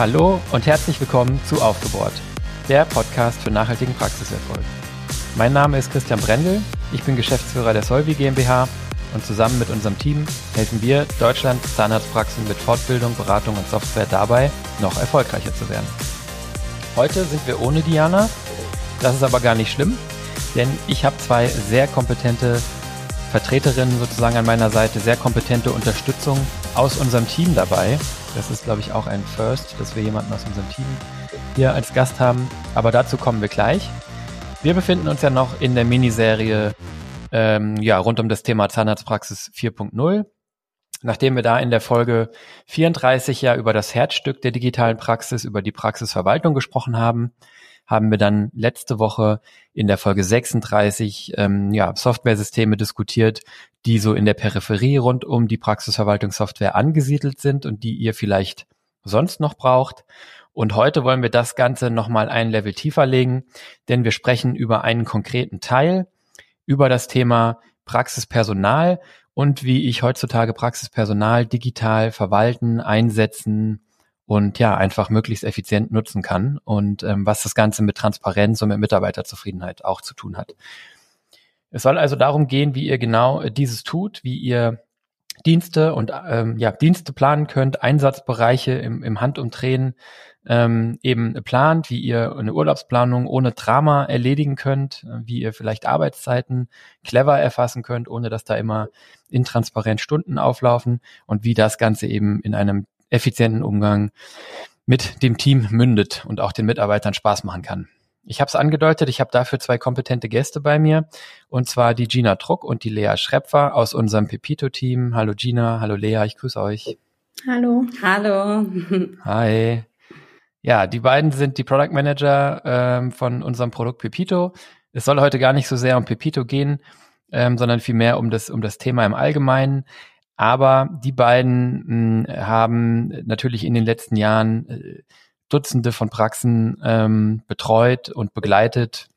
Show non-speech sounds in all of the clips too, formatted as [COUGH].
Hallo und herzlich willkommen zu Aufgebohrt, der Podcast für nachhaltigen Praxiserfolg. Mein Name ist Christian Brendel, ich bin Geschäftsführer der Solvi GmbH und zusammen mit unserem Team helfen wir Deutschland Zahnarztpraxen mit Fortbildung, Beratung und Software dabei, noch erfolgreicher zu werden. Heute sind wir ohne Diana, das ist aber gar nicht schlimm, denn ich habe zwei sehr kompetente Vertreterinnen sozusagen an meiner Seite, sehr kompetente Unterstützung aus unserem Team dabei. Das ist, glaube ich, auch ein First, dass wir jemanden aus unserem Team hier als Gast haben. Aber dazu kommen wir gleich. Wir befinden uns ja noch in der Miniserie ähm, ja, rund um das Thema Zahnarztpraxis 4.0. Nachdem wir da in der Folge 34 ja über das Herzstück der digitalen Praxis, über die Praxisverwaltung gesprochen haben, haben wir dann letzte Woche in der Folge 36 ähm, ja, Softwaresysteme diskutiert, die so in der Peripherie rund um die Praxisverwaltungssoftware angesiedelt sind und die ihr vielleicht sonst noch braucht. Und heute wollen wir das Ganze nochmal ein Level tiefer legen, denn wir sprechen über einen konkreten Teil, über das Thema Praxispersonal und wie ich heutzutage Praxispersonal digital verwalten, einsetzen und ja, einfach möglichst effizient nutzen kann und ähm, was das Ganze mit Transparenz und mit Mitarbeiterzufriedenheit auch zu tun hat. Es soll also darum gehen, wie ihr genau dieses tut, wie ihr Dienste und ähm, ja, Dienste planen könnt, Einsatzbereiche im, im Handumdrehen ähm, eben plant, wie ihr eine Urlaubsplanung ohne Drama erledigen könnt, wie ihr vielleicht Arbeitszeiten clever erfassen könnt, ohne dass da immer intransparent Stunden auflaufen und wie das Ganze eben in einem effizienten Umgang mit dem Team mündet und auch den Mitarbeitern Spaß machen kann. Ich habe es angedeutet, ich habe dafür zwei kompetente Gäste bei mir, und zwar die Gina Truck und die Lea Schrepfer aus unserem Pepito-Team. Hallo Gina, hallo Lea, ich grüße euch. Hallo. Hallo. [LAUGHS] Hi. Ja, die beiden sind die Product Manager ähm, von unserem Produkt Pepito. Es soll heute gar nicht so sehr um Pepito gehen, ähm, sondern vielmehr um das, um das Thema im Allgemeinen. Aber die beiden mh, hm, haben natürlich in den letzten Jahren äh, Dutzende von Praxen ähm, betreut und begleitet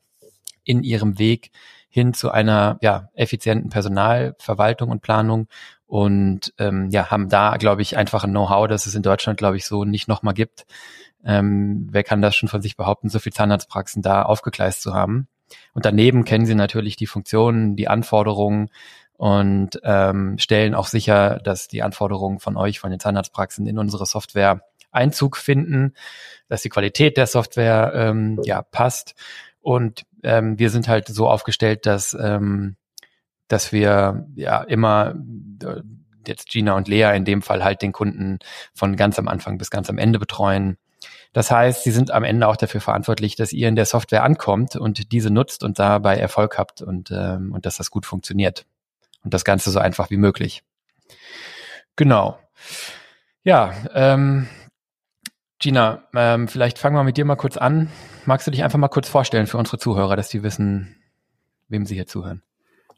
in ihrem Weg hin zu einer ja, effizienten Personalverwaltung und Planung und ähm, ja, haben da, glaube ich, einfach ein Know-how, das es in Deutschland, glaube ich, so nicht nochmal gibt. Ähm, wer kann das schon von sich behaupten, so viel Zahnarztpraxen da aufgegleist zu haben? Und daneben kennen sie natürlich die Funktionen, die Anforderungen, und ähm, stellen auch sicher, dass die Anforderungen von euch, von den Zahnarztpraxen in unsere Software Einzug finden, dass die Qualität der Software ähm, ja passt. Und ähm, wir sind halt so aufgestellt, dass ähm, dass wir ja immer äh, jetzt Gina und Lea in dem Fall halt den Kunden von ganz am Anfang bis ganz am Ende betreuen. Das heißt, sie sind am Ende auch dafür verantwortlich, dass ihr in der Software ankommt und diese nutzt und dabei Erfolg habt und, ähm, und dass das gut funktioniert und das Ganze so einfach wie möglich. Genau. Ja, ähm, Gina, ähm, vielleicht fangen wir mit dir mal kurz an. Magst du dich einfach mal kurz vorstellen für unsere Zuhörer, dass die wissen, wem sie hier zuhören?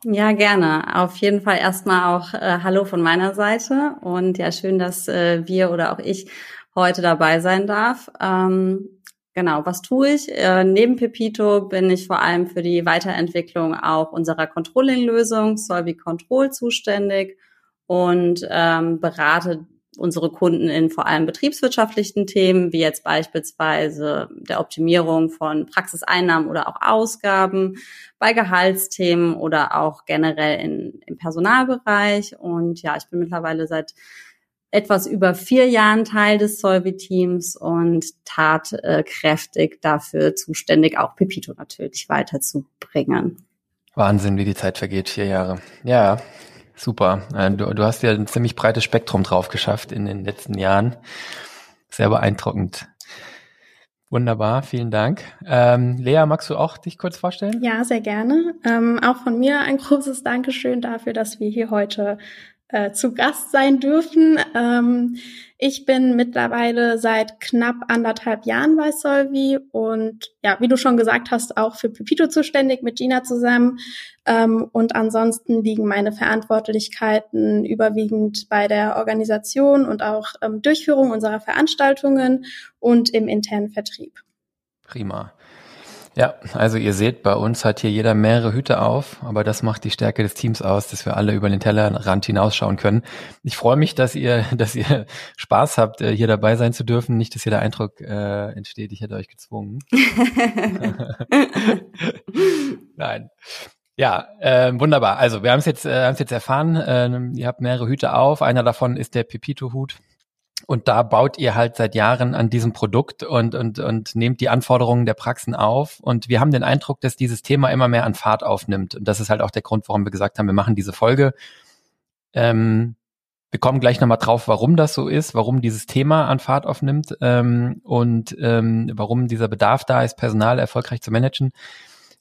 Ja, gerne. Auf jeden Fall erstmal auch äh, Hallo von meiner Seite und ja, schön, dass äh, wir oder auch ich heute dabei sein darf. Ähm, Genau, was tue ich? Äh, neben Pepito bin ich vor allem für die Weiterentwicklung auch unserer Controlling-Lösung Solvi Control zuständig und ähm, berate unsere Kunden in vor allem betriebswirtschaftlichen Themen, wie jetzt beispielsweise der Optimierung von Praxiseinnahmen oder auch Ausgaben, bei Gehaltsthemen oder auch generell in, im Personalbereich. Und ja, ich bin mittlerweile seit etwas über vier Jahren Teil des Solvi-Teams und tatkräftig dafür zuständig, auch Pepito natürlich weiterzubringen. Wahnsinn, wie die Zeit vergeht, vier Jahre. Ja, super. Äh, du, du hast ja ein ziemlich breites Spektrum drauf geschafft in den letzten Jahren. Sehr beeindruckend. Wunderbar, vielen Dank. Ähm, Lea, magst du auch dich kurz vorstellen? Ja, sehr gerne. Ähm, auch von mir ein großes Dankeschön dafür, dass wir hier heute äh, zu Gast sein dürfen. Ähm, ich bin mittlerweile seit knapp anderthalb Jahren bei Solvi und ja, wie du schon gesagt hast, auch für Pepito zuständig mit Gina zusammen. Ähm, und ansonsten liegen meine Verantwortlichkeiten überwiegend bei der Organisation und auch ähm, Durchführung unserer Veranstaltungen und im internen Vertrieb. Prima. Ja, also ihr seht, bei uns hat hier jeder mehrere Hüte auf, aber das macht die Stärke des Teams aus, dass wir alle über den Tellerrand hinausschauen können. Ich freue mich, dass ihr, [LAUGHS] dass ihr Spaß habt, äh, hier dabei sein zu dürfen. Nicht, dass hier der Eindruck äh, entsteht, ich hätte euch gezwungen. [LAUGHS] [LAUGHS] Nein. Ja, äh, wunderbar. Also wir haben es jetzt, äh, haben es jetzt erfahren. Äh, ihr habt mehrere Hüte auf. Einer davon ist der Pepito-Hut. Und da baut ihr halt seit Jahren an diesem Produkt und, und, und nehmt die Anforderungen der Praxen auf. Und wir haben den Eindruck, dass dieses Thema immer mehr an Fahrt aufnimmt. Und das ist halt auch der Grund, warum wir gesagt haben, wir machen diese Folge. Ähm, wir kommen gleich nochmal drauf, warum das so ist, warum dieses Thema an Fahrt aufnimmt ähm, und ähm, warum dieser Bedarf da ist, Personal erfolgreich zu managen.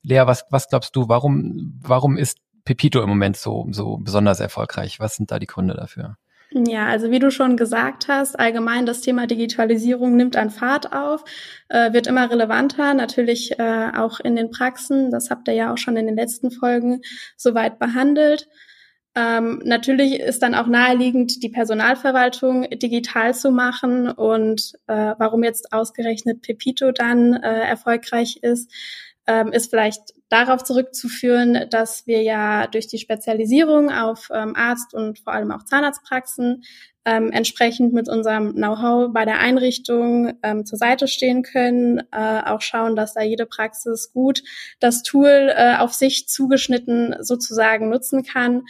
Lea, was, was glaubst du, warum, warum ist Pepito im Moment so, so besonders erfolgreich? Was sind da die Gründe dafür? Ja, also wie du schon gesagt hast, allgemein das Thema Digitalisierung nimmt an Fahrt auf, äh, wird immer relevanter, natürlich äh, auch in den Praxen. Das habt ihr ja auch schon in den letzten Folgen soweit behandelt. Ähm, natürlich ist dann auch naheliegend, die Personalverwaltung digital zu machen und äh, warum jetzt ausgerechnet Pepito dann äh, erfolgreich ist ähm, ist vielleicht darauf zurückzuführen, dass wir ja durch die Spezialisierung auf ähm, Arzt- und vor allem auch Zahnarztpraxen ähm, entsprechend mit unserem Know-how bei der Einrichtung ähm, zur Seite stehen können, äh, auch schauen, dass da jede Praxis gut das Tool äh, auf sich zugeschnitten sozusagen nutzen kann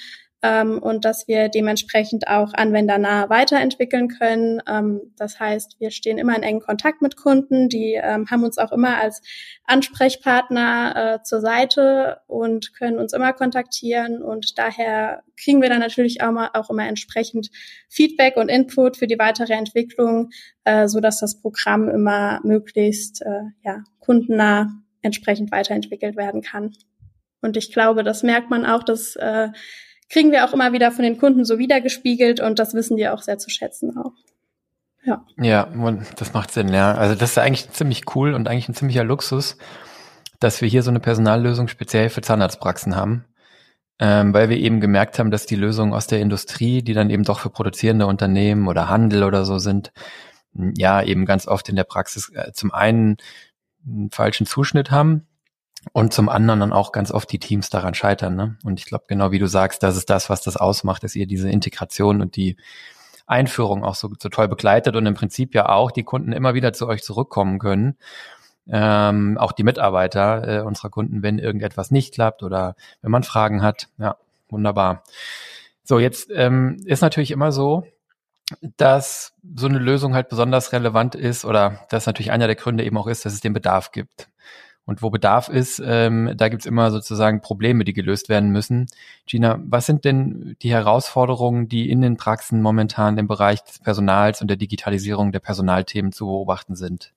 ähm, und dass wir dementsprechend auch anwendernah weiterentwickeln können. Ähm, das heißt, wir stehen immer in engen Kontakt mit Kunden, die ähm, haben uns auch immer als Ansprechpartner äh, zur Seite und können uns immer kontaktieren und daher kriegen wir dann natürlich auch, mal, auch immer entsprechend Feedback und Input für die weitere Entwicklung, äh, so dass das Programm immer möglichst äh, ja, kundennah entsprechend weiterentwickelt werden kann. Und ich glaube, das merkt man auch, dass äh, kriegen wir auch immer wieder von den Kunden so wiedergespiegelt und das wissen die auch sehr zu schätzen auch. Ja. Ja, das macht Sinn, ja. Also das ist eigentlich ziemlich cool und eigentlich ein ziemlicher Luxus, dass wir hier so eine Personallösung speziell für Zahnarztpraxen haben. Ähm, weil wir eben gemerkt haben, dass die Lösungen aus der Industrie, die dann eben doch für produzierende Unternehmen oder Handel oder so sind, ja, eben ganz oft in der Praxis äh, zum einen einen falschen Zuschnitt haben und zum anderen dann auch ganz oft die Teams daran scheitern. Ne? Und ich glaube, genau wie du sagst, das ist das, was das ausmacht, dass ihr diese Integration und die Einführung auch so, so toll begleitet und im Prinzip ja auch die Kunden immer wieder zu euch zurückkommen können. Ähm, auch die Mitarbeiter äh, unserer Kunden, wenn irgendetwas nicht klappt oder wenn man Fragen hat. Ja, wunderbar. So, jetzt ähm, ist natürlich immer so, dass so eine Lösung halt besonders relevant ist oder dass natürlich einer der Gründe eben auch ist, dass es den Bedarf gibt. Und wo Bedarf ist, ähm, da gibt's immer sozusagen Probleme, die gelöst werden müssen. Gina, was sind denn die Herausforderungen, die in den Praxen momentan im Bereich des Personals und der Digitalisierung der Personalthemen zu beobachten sind?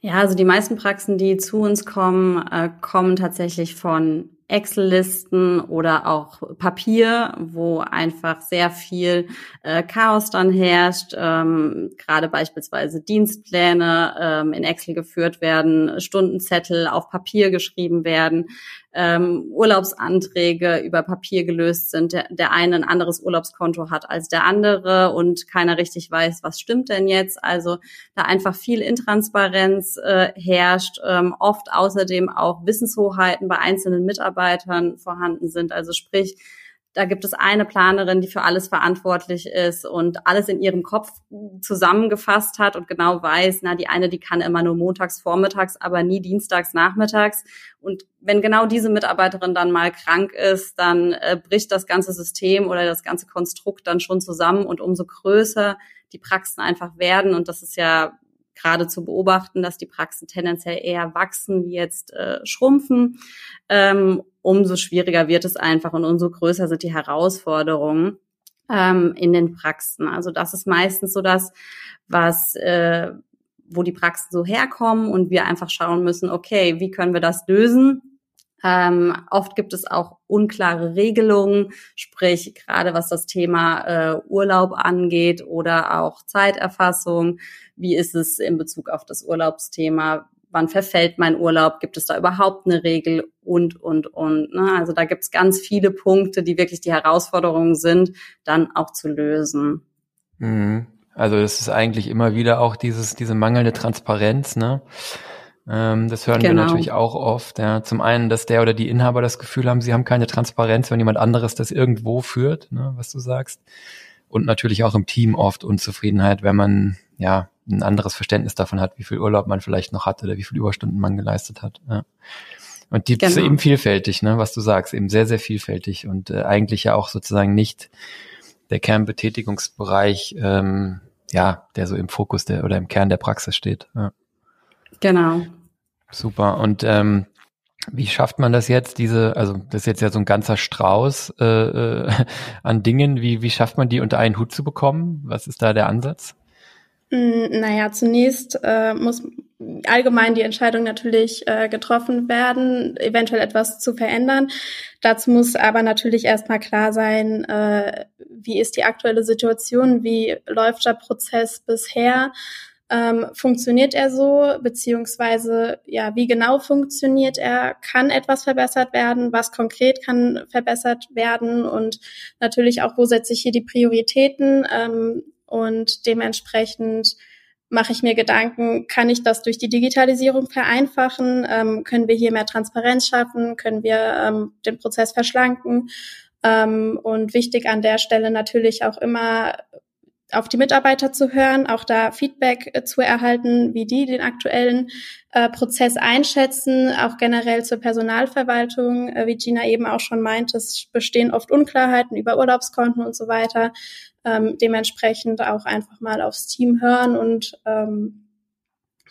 Ja, also die meisten Praxen, die zu uns kommen, äh, kommen tatsächlich von Excel-Listen oder auch Papier, wo einfach sehr viel äh, Chaos dann herrscht. Ähm, Gerade beispielsweise Dienstpläne ähm, in Excel geführt werden, Stundenzettel auf Papier geschrieben werden ähm, Urlaubsanträge über Papier gelöst sind, der, der eine ein anderes Urlaubskonto hat als der andere und keiner richtig weiß, was stimmt denn jetzt. Also da einfach viel Intransparenz äh, herrscht, ähm, oft außerdem auch Wissenshoheiten bei einzelnen Mitarbeitern vorhanden sind. Also sprich, da gibt es eine Planerin, die für alles verantwortlich ist und alles in ihrem Kopf zusammengefasst hat und genau weiß, na, die eine, die kann immer nur montags vormittags, aber nie dienstags nachmittags. Und wenn genau diese Mitarbeiterin dann mal krank ist, dann äh, bricht das ganze System oder das ganze Konstrukt dann schon zusammen und umso größer die Praxen einfach werden. Und das ist ja gerade zu beobachten, dass die Praxen tendenziell eher wachsen wie jetzt äh, schrumpfen, ähm, umso schwieriger wird es einfach und umso größer sind die Herausforderungen ähm, in den Praxen. Also das ist meistens so das, was äh, wo die Praxen so herkommen und wir einfach schauen müssen, okay, wie können wir das lösen? Ähm, oft gibt es auch unklare Regelungen, sprich gerade was das Thema äh, Urlaub angeht oder auch Zeiterfassung. Wie ist es in Bezug auf das Urlaubsthema? Wann verfällt mein Urlaub? Gibt es da überhaupt eine Regel? Und, und, und. Ne? Also da gibt es ganz viele Punkte, die wirklich die Herausforderungen sind, dann auch zu lösen. Mhm. Also es ist eigentlich immer wieder auch dieses, diese mangelnde Transparenz, ne? Ähm, das hören genau. wir natürlich auch oft. Ja. Zum einen, dass der oder die Inhaber das Gefühl haben, sie haben keine Transparenz, wenn jemand anderes das irgendwo führt, ne, was du sagst. Und natürlich auch im Team oft Unzufriedenheit, wenn man ja ein anderes Verständnis davon hat, wie viel Urlaub man vielleicht noch hat oder wie viel Überstunden man geleistet hat. Ja. Und die genau. ist eben vielfältig, ne, was du sagst, eben sehr, sehr vielfältig und äh, eigentlich ja auch sozusagen nicht der Kernbetätigungsbereich, ähm, ja, der so im Fokus der oder im Kern der Praxis steht. Ja. Genau. Super. Und ähm, wie schafft man das jetzt, diese, also das ist jetzt ja so ein ganzer Strauß äh, äh, [LAUGHS] an Dingen, wie, wie schafft man die unter einen Hut zu bekommen? Was ist da der Ansatz? Mm, naja, zunächst äh, muss allgemein die Entscheidung natürlich äh, getroffen werden, eventuell etwas zu verändern. Dazu muss aber natürlich erstmal klar sein, äh, wie ist die aktuelle Situation, wie läuft der Prozess bisher ähm, funktioniert er so, beziehungsweise ja, wie genau funktioniert er? Kann etwas verbessert werden? Was konkret kann verbessert werden? Und natürlich auch, wo setze ich hier die Prioritäten? Ähm, und dementsprechend mache ich mir Gedanken, kann ich das durch die Digitalisierung vereinfachen? Ähm, können wir hier mehr Transparenz schaffen? Können wir ähm, den Prozess verschlanken? Ähm, und wichtig an der Stelle natürlich auch immer auf die Mitarbeiter zu hören, auch da Feedback äh, zu erhalten, wie die den aktuellen äh, Prozess einschätzen, auch generell zur Personalverwaltung, äh, wie Gina eben auch schon meint, es bestehen oft Unklarheiten über Urlaubskonten und so weiter. Ähm, dementsprechend auch einfach mal aufs Team hören und ähm,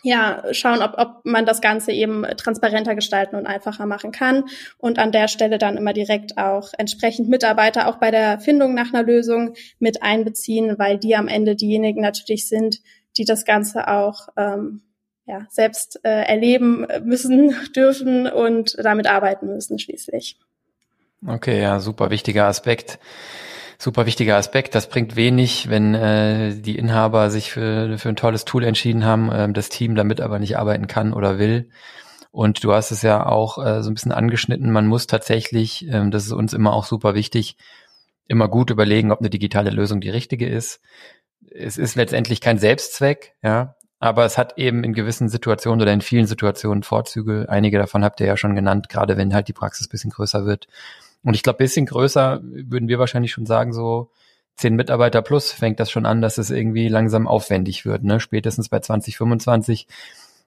ja, schauen, ob, ob man das Ganze eben transparenter gestalten und einfacher machen kann und an der Stelle dann immer direkt auch entsprechend Mitarbeiter auch bei der Findung nach einer Lösung mit einbeziehen, weil die am Ende diejenigen natürlich sind, die das Ganze auch ähm, ja, selbst äh, erleben müssen, [LAUGHS] dürfen und damit arbeiten müssen schließlich. Okay, ja, super wichtiger Aspekt super wichtiger Aspekt. Das bringt wenig, wenn äh, die Inhaber sich für, für ein tolles Tool entschieden haben, äh, das Team damit aber nicht arbeiten kann oder will. Und du hast es ja auch äh, so ein bisschen angeschnitten. Man muss tatsächlich, ähm, das ist uns immer auch super wichtig, immer gut überlegen, ob eine digitale Lösung die richtige ist. Es ist letztendlich kein Selbstzweck, ja, aber es hat eben in gewissen Situationen oder in vielen Situationen Vorzüge. Einige davon habt ihr ja schon genannt, gerade wenn halt die Praxis bisschen größer wird und ich glaube, bisschen größer würden wir wahrscheinlich schon sagen, so zehn Mitarbeiter plus fängt das schon an, dass es irgendwie langsam aufwendig wird. Ne? Spätestens bei 2025,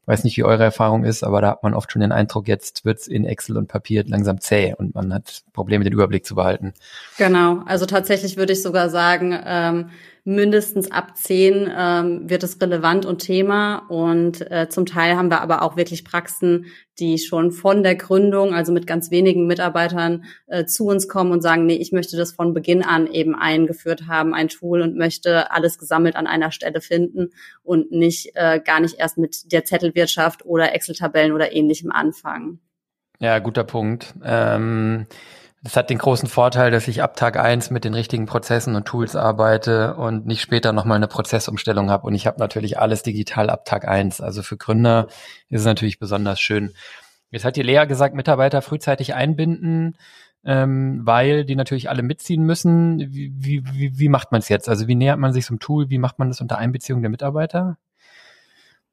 weiß nicht, wie eure Erfahrung ist, aber da hat man oft schon den Eindruck, jetzt wird's in Excel und Papier langsam zäh und man hat Probleme, den Überblick zu behalten. Genau, also tatsächlich würde ich sogar sagen, ähm, mindestens ab zehn ähm, wird es relevant und Thema. Und äh, zum Teil haben wir aber auch wirklich Praxen, die schon von der Gründung, also mit ganz wenigen Mitarbeitern, äh, zu uns kommen und sagen, nee, ich möchte das von Beginn an eben eingeführt haben, ein Tool und möchte alles gesammelt an einer Stelle finden und nicht äh, gar nicht erst mit der Zettelwirtschaft oder Excel-Tabellen oder ähnlichem anfangen. Ja, guter Punkt. Ähm das hat den großen Vorteil, dass ich ab Tag eins mit den richtigen Prozessen und Tools arbeite und nicht später nochmal eine Prozessumstellung habe. Und ich habe natürlich alles digital ab Tag eins. Also für Gründer ist es natürlich besonders schön. Jetzt hat die Lea gesagt, Mitarbeiter frühzeitig einbinden, ähm, weil die natürlich alle mitziehen müssen. Wie, wie, wie macht man es jetzt? Also wie nähert man sich zum Tool? Wie macht man das unter Einbeziehung der Mitarbeiter?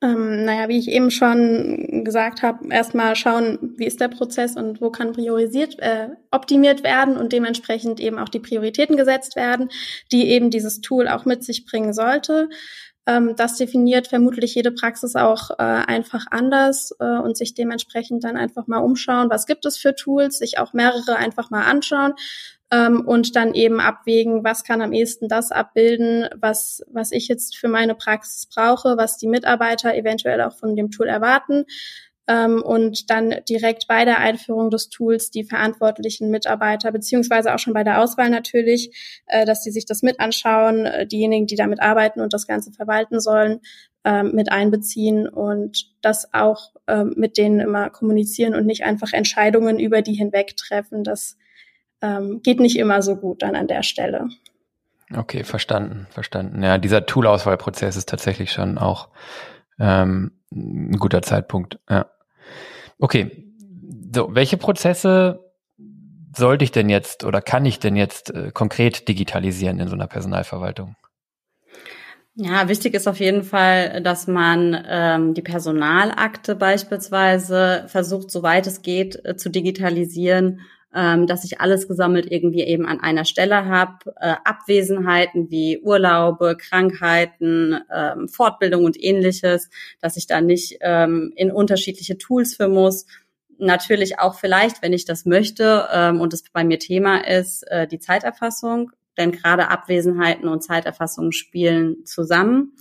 Ähm, naja, wie ich eben schon gesagt habe, erstmal schauen, wie ist der Prozess und wo kann priorisiert, äh, optimiert werden und dementsprechend eben auch die Prioritäten gesetzt werden, die eben dieses Tool auch mit sich bringen sollte. Ähm, das definiert vermutlich jede Praxis auch äh, einfach anders äh, und sich dementsprechend dann einfach mal umschauen, was gibt es für Tools, sich auch mehrere einfach mal anschauen ähm, und dann eben abwägen, was kann am ehesten das abbilden, was, was ich jetzt für meine Praxis brauche, was die Mitarbeiter eventuell auch von dem Tool erwarten ähm, und dann direkt bei der Einführung des Tools die verantwortlichen Mitarbeiter, beziehungsweise auch schon bei der Auswahl natürlich, äh, dass die sich das mit anschauen, äh, diejenigen, die damit arbeiten und das Ganze verwalten sollen, ähm, mit einbeziehen und das auch ähm, mit denen immer kommunizieren und nicht einfach Entscheidungen über die hinweg treffen. Das ähm, geht nicht immer so gut dann an der Stelle. Okay, verstanden, verstanden. Ja, dieser Tool-Auswahlprozess ist tatsächlich schon auch ähm, ein guter Zeitpunkt. Ja. Okay, so, welche Prozesse sollte ich denn jetzt oder kann ich denn jetzt äh, konkret digitalisieren in so einer Personalverwaltung? Ja, wichtig ist auf jeden Fall, dass man ähm, die Personalakte beispielsweise versucht, soweit es geht, äh, zu digitalisieren, ähm, dass ich alles gesammelt irgendwie eben an einer Stelle habe. Äh, Abwesenheiten wie Urlaube, Krankheiten, ähm, Fortbildung und ähnliches, dass ich da nicht ähm, in unterschiedliche Tools für muss. Natürlich auch vielleicht, wenn ich das möchte ähm, und es bei mir Thema ist, äh, die Zeiterfassung denn gerade Abwesenheiten und Zeiterfassung spielen zusammen.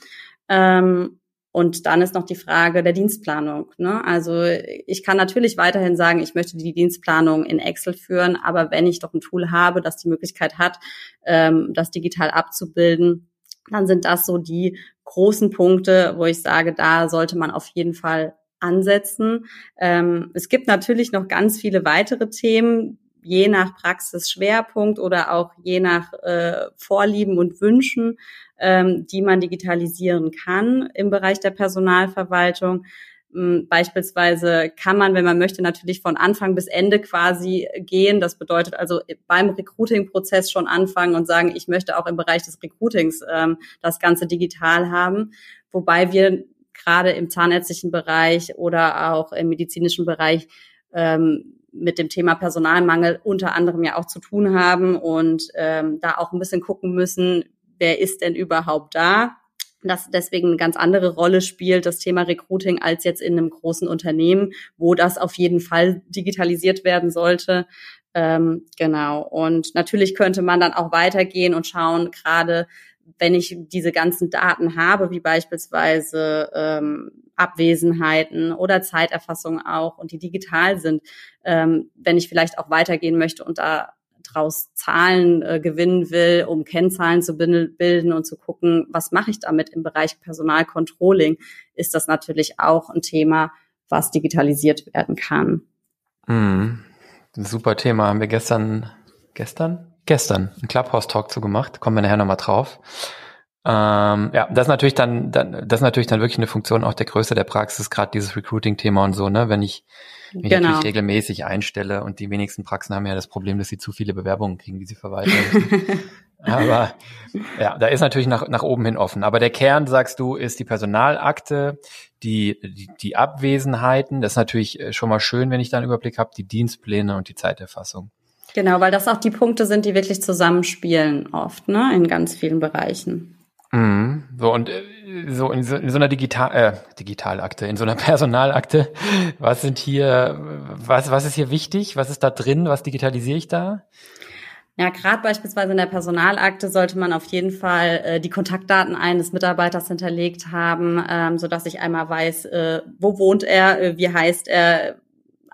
Ähm, und dann ist noch die Frage der Dienstplanung. Ne? Also ich kann natürlich weiterhin sagen, ich möchte die Dienstplanung in Excel führen, aber wenn ich doch ein Tool habe, das die Möglichkeit hat, ähm, das digital abzubilden, dann sind das so die großen Punkte, wo ich sage, da sollte man auf jeden Fall ansetzen. Ähm, es gibt natürlich noch ganz viele weitere Themen, je nach Praxisschwerpunkt oder auch je nach äh, Vorlieben und Wünschen, ähm, die man digitalisieren kann im Bereich der Personalverwaltung. Ähm, beispielsweise kann man, wenn man möchte, natürlich von Anfang bis Ende quasi gehen. Das bedeutet also beim Recruiting-Prozess schon anfangen und sagen, ich möchte auch im Bereich des Recruitings ähm, das Ganze digital haben. Wobei wir gerade im zahnärztlichen Bereich oder auch im medizinischen Bereich ähm, mit dem Thema Personalmangel unter anderem ja auch zu tun haben und ähm, da auch ein bisschen gucken müssen, wer ist denn überhaupt da? Das deswegen eine ganz andere Rolle spielt, das Thema Recruiting, als jetzt in einem großen Unternehmen, wo das auf jeden Fall digitalisiert werden sollte. Ähm, genau. Und natürlich könnte man dann auch weitergehen und schauen, gerade wenn ich diese ganzen Daten habe, wie beispielsweise ähm, Abwesenheiten oder Zeiterfassung auch und die digital sind, ähm, wenn ich vielleicht auch weitergehen möchte und da draus Zahlen äh, gewinnen will, um Kennzahlen zu bilden und zu gucken, was mache ich damit im Bereich Personalcontrolling, ist das natürlich auch ein Thema, was digitalisiert werden kann. Mm, super Thema. Haben wir gestern, gestern? Gestern einen Clubhouse-Talk zu gemacht. Kommen wir nachher nochmal drauf. Ähm, ja, das ist natürlich dann, dann, das ist natürlich dann wirklich eine Funktion auch der Größe der Praxis, gerade dieses Recruiting-Thema und so, ne? Wenn ich mich genau. natürlich regelmäßig einstelle und die wenigsten Praxen haben ja das Problem, dass sie zu viele Bewerbungen kriegen, die sie verwalten müssen. [LAUGHS] Aber ja, da ist natürlich nach, nach oben hin offen. Aber der Kern, sagst du, ist die Personalakte, die, die, die Abwesenheiten. Das ist natürlich äh, schon mal schön, wenn ich da einen Überblick habe, die Dienstpläne und die Zeiterfassung. Genau, weil das auch die Punkte sind, die wirklich zusammenspielen oft, ne, in ganz vielen Bereichen. Mhm. So und äh, so in, so in so einer Digital äh, Digitalakte, in so einer [LAUGHS] Personalakte, was sind hier, was was ist hier wichtig? Was ist da drin? Was digitalisiere ich da? Ja, gerade beispielsweise in der Personalakte sollte man auf jeden Fall äh, die Kontaktdaten eines Mitarbeiters hinterlegt haben, ähm, so dass ich einmal weiß, äh, wo wohnt er, äh, wie heißt er,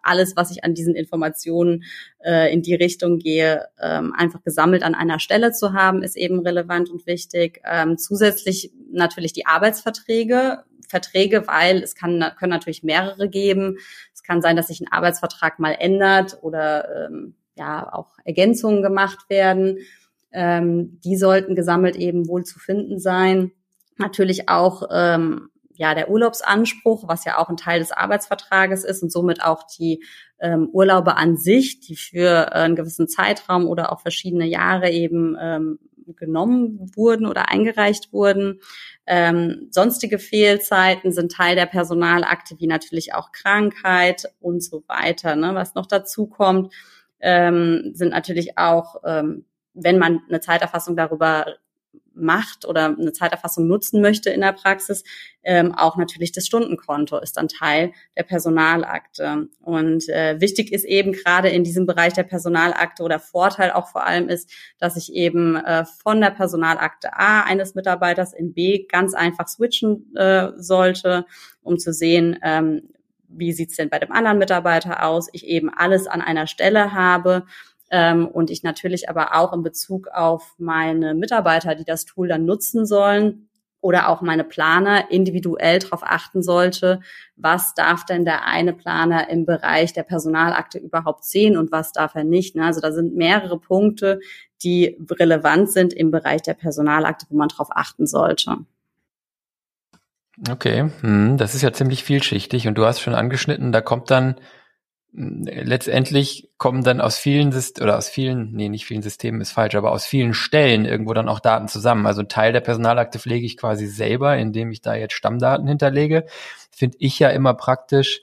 alles, was ich an diesen Informationen äh, in die Richtung gehe, ähm, einfach gesammelt an einer Stelle zu haben, ist eben relevant und wichtig. Ähm, zusätzlich natürlich die Arbeitsverträge. Verträge, weil es kann, können natürlich mehrere geben. Es kann sein, dass sich ein Arbeitsvertrag mal ändert oder ähm, ja auch Ergänzungen gemacht werden. Ähm, die sollten gesammelt eben wohl zu finden sein. Natürlich auch ähm, ja der Urlaubsanspruch, was ja auch ein Teil des Arbeitsvertrages ist und somit auch die ähm, Urlaube an sich, die für äh, einen gewissen Zeitraum oder auch verschiedene Jahre eben ähm, genommen wurden oder eingereicht wurden. Ähm, sonstige Fehlzeiten sind Teil der Personalakte, wie natürlich auch Krankheit und so weiter. Ne? Was noch dazu kommt, ähm, sind natürlich auch, ähm, wenn man eine Zeiterfassung darüber macht oder eine Zeiterfassung nutzen möchte in der Praxis, ähm, auch natürlich das Stundenkonto ist dann Teil der Personalakte. Und äh, wichtig ist eben gerade in diesem Bereich der Personalakte oder Vorteil auch vor allem ist, dass ich eben äh, von der Personalakte A eines Mitarbeiters in B ganz einfach switchen äh, sollte, um zu sehen, ähm, wie sieht's denn bei dem anderen Mitarbeiter aus, ich eben alles an einer Stelle habe ähm, und ich natürlich aber auch in Bezug auf meine Mitarbeiter, die das Tool dann nutzen sollen, oder auch meine Planer individuell darauf achten sollte, was darf denn der eine Planer im Bereich der Personalakte überhaupt sehen und was darf er nicht. Ne? Also da sind mehrere Punkte, die relevant sind im Bereich der Personalakte, wo man darauf achten sollte. Okay, hm, das ist ja ziemlich vielschichtig und du hast schon angeschnitten, da kommt dann letztendlich kommen dann aus vielen Systemen, oder aus vielen, nee, nicht vielen Systemen ist falsch, aber aus vielen Stellen irgendwo dann auch Daten zusammen. Also ein Teil der Personalakte pflege ich quasi selber, indem ich da jetzt Stammdaten hinterlege. Finde ich ja immer praktisch,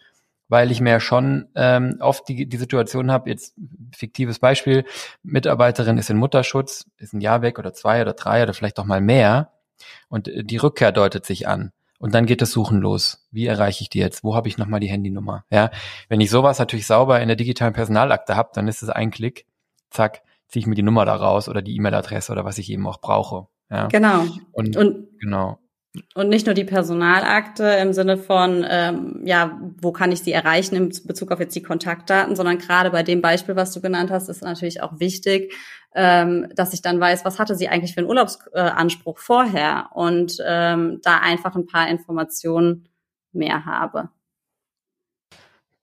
weil ich mir schon ähm, oft die, die Situation habe, jetzt fiktives Beispiel, Mitarbeiterin ist in Mutterschutz, ist ein Jahr weg oder zwei oder drei oder vielleicht auch mal mehr und äh, die Rückkehr deutet sich an. Und dann geht das Suchen los. Wie erreiche ich die jetzt? Wo habe ich nochmal die Handynummer? Ja, wenn ich sowas natürlich sauber in der digitalen Personalakte habe, dann ist es ein Klick, zack, ziehe ich mir die Nummer da raus oder die E-Mail-Adresse oder was ich eben auch brauche. Ja. Genau. Und, und genau. Und nicht nur die Personalakte im Sinne von, ähm, ja, wo kann ich sie erreichen in Bezug auf jetzt die Kontaktdaten, sondern gerade bei dem Beispiel, was du genannt hast, ist natürlich auch wichtig, ähm, dass ich dann weiß, was hatte sie eigentlich für einen Urlaubsanspruch vorher und ähm, da einfach ein paar Informationen mehr habe.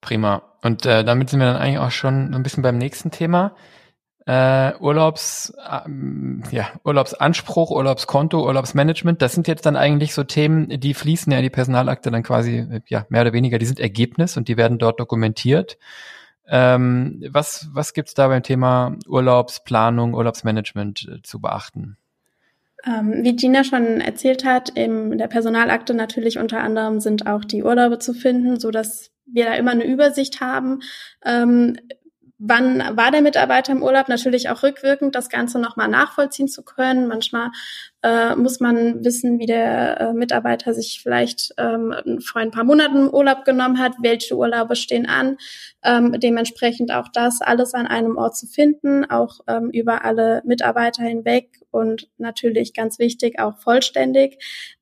Prima. Und äh, damit sind wir dann eigentlich auch schon ein bisschen beim nächsten Thema äh, Urlaubs, ähm, ja, Urlaubsanspruch, Urlaubskonto, Urlaubsmanagement, das sind jetzt dann eigentlich so Themen, die fließen ja in die Personalakte dann quasi, ja, mehr oder weniger, die sind Ergebnis und die werden dort dokumentiert. Ähm, was was gibt's da beim Thema Urlaubsplanung, Urlaubsmanagement äh, zu beachten? Ähm, wie Gina schon erzählt hat, in der Personalakte natürlich unter anderem sind auch die Urlaube zu finden, so dass wir da immer eine Übersicht haben, ähm, wann war der Mitarbeiter im Urlaub, natürlich auch rückwirkend das Ganze nochmal nachvollziehen zu können. Manchmal äh, muss man wissen, wie der äh, Mitarbeiter sich vielleicht ähm, vor ein paar Monaten Urlaub genommen hat, welche Urlaube stehen an. Ähm, dementsprechend auch das alles an einem Ort zu finden, auch ähm, über alle Mitarbeiter hinweg und natürlich ganz wichtig auch vollständig.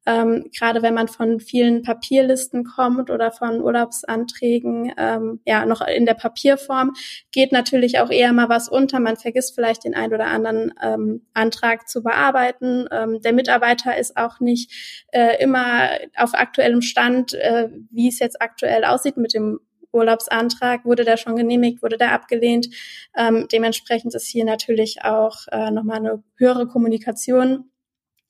Ähm, gerade wenn man von vielen Papierlisten kommt oder von Urlaubsanträgen, ähm, ja, noch in der Papierform, geht natürlich auch eher mal was unter. Man vergisst vielleicht den ein oder anderen ähm, Antrag zu bearbeiten. Ähm, der Mitarbeiter ist auch nicht äh, immer auf aktuellem Stand, äh, wie es jetzt aktuell aussieht mit dem Urlaubsantrag, wurde der schon genehmigt, wurde der abgelehnt. Ähm, dementsprechend ist hier natürlich auch äh, nochmal eine höhere Kommunikation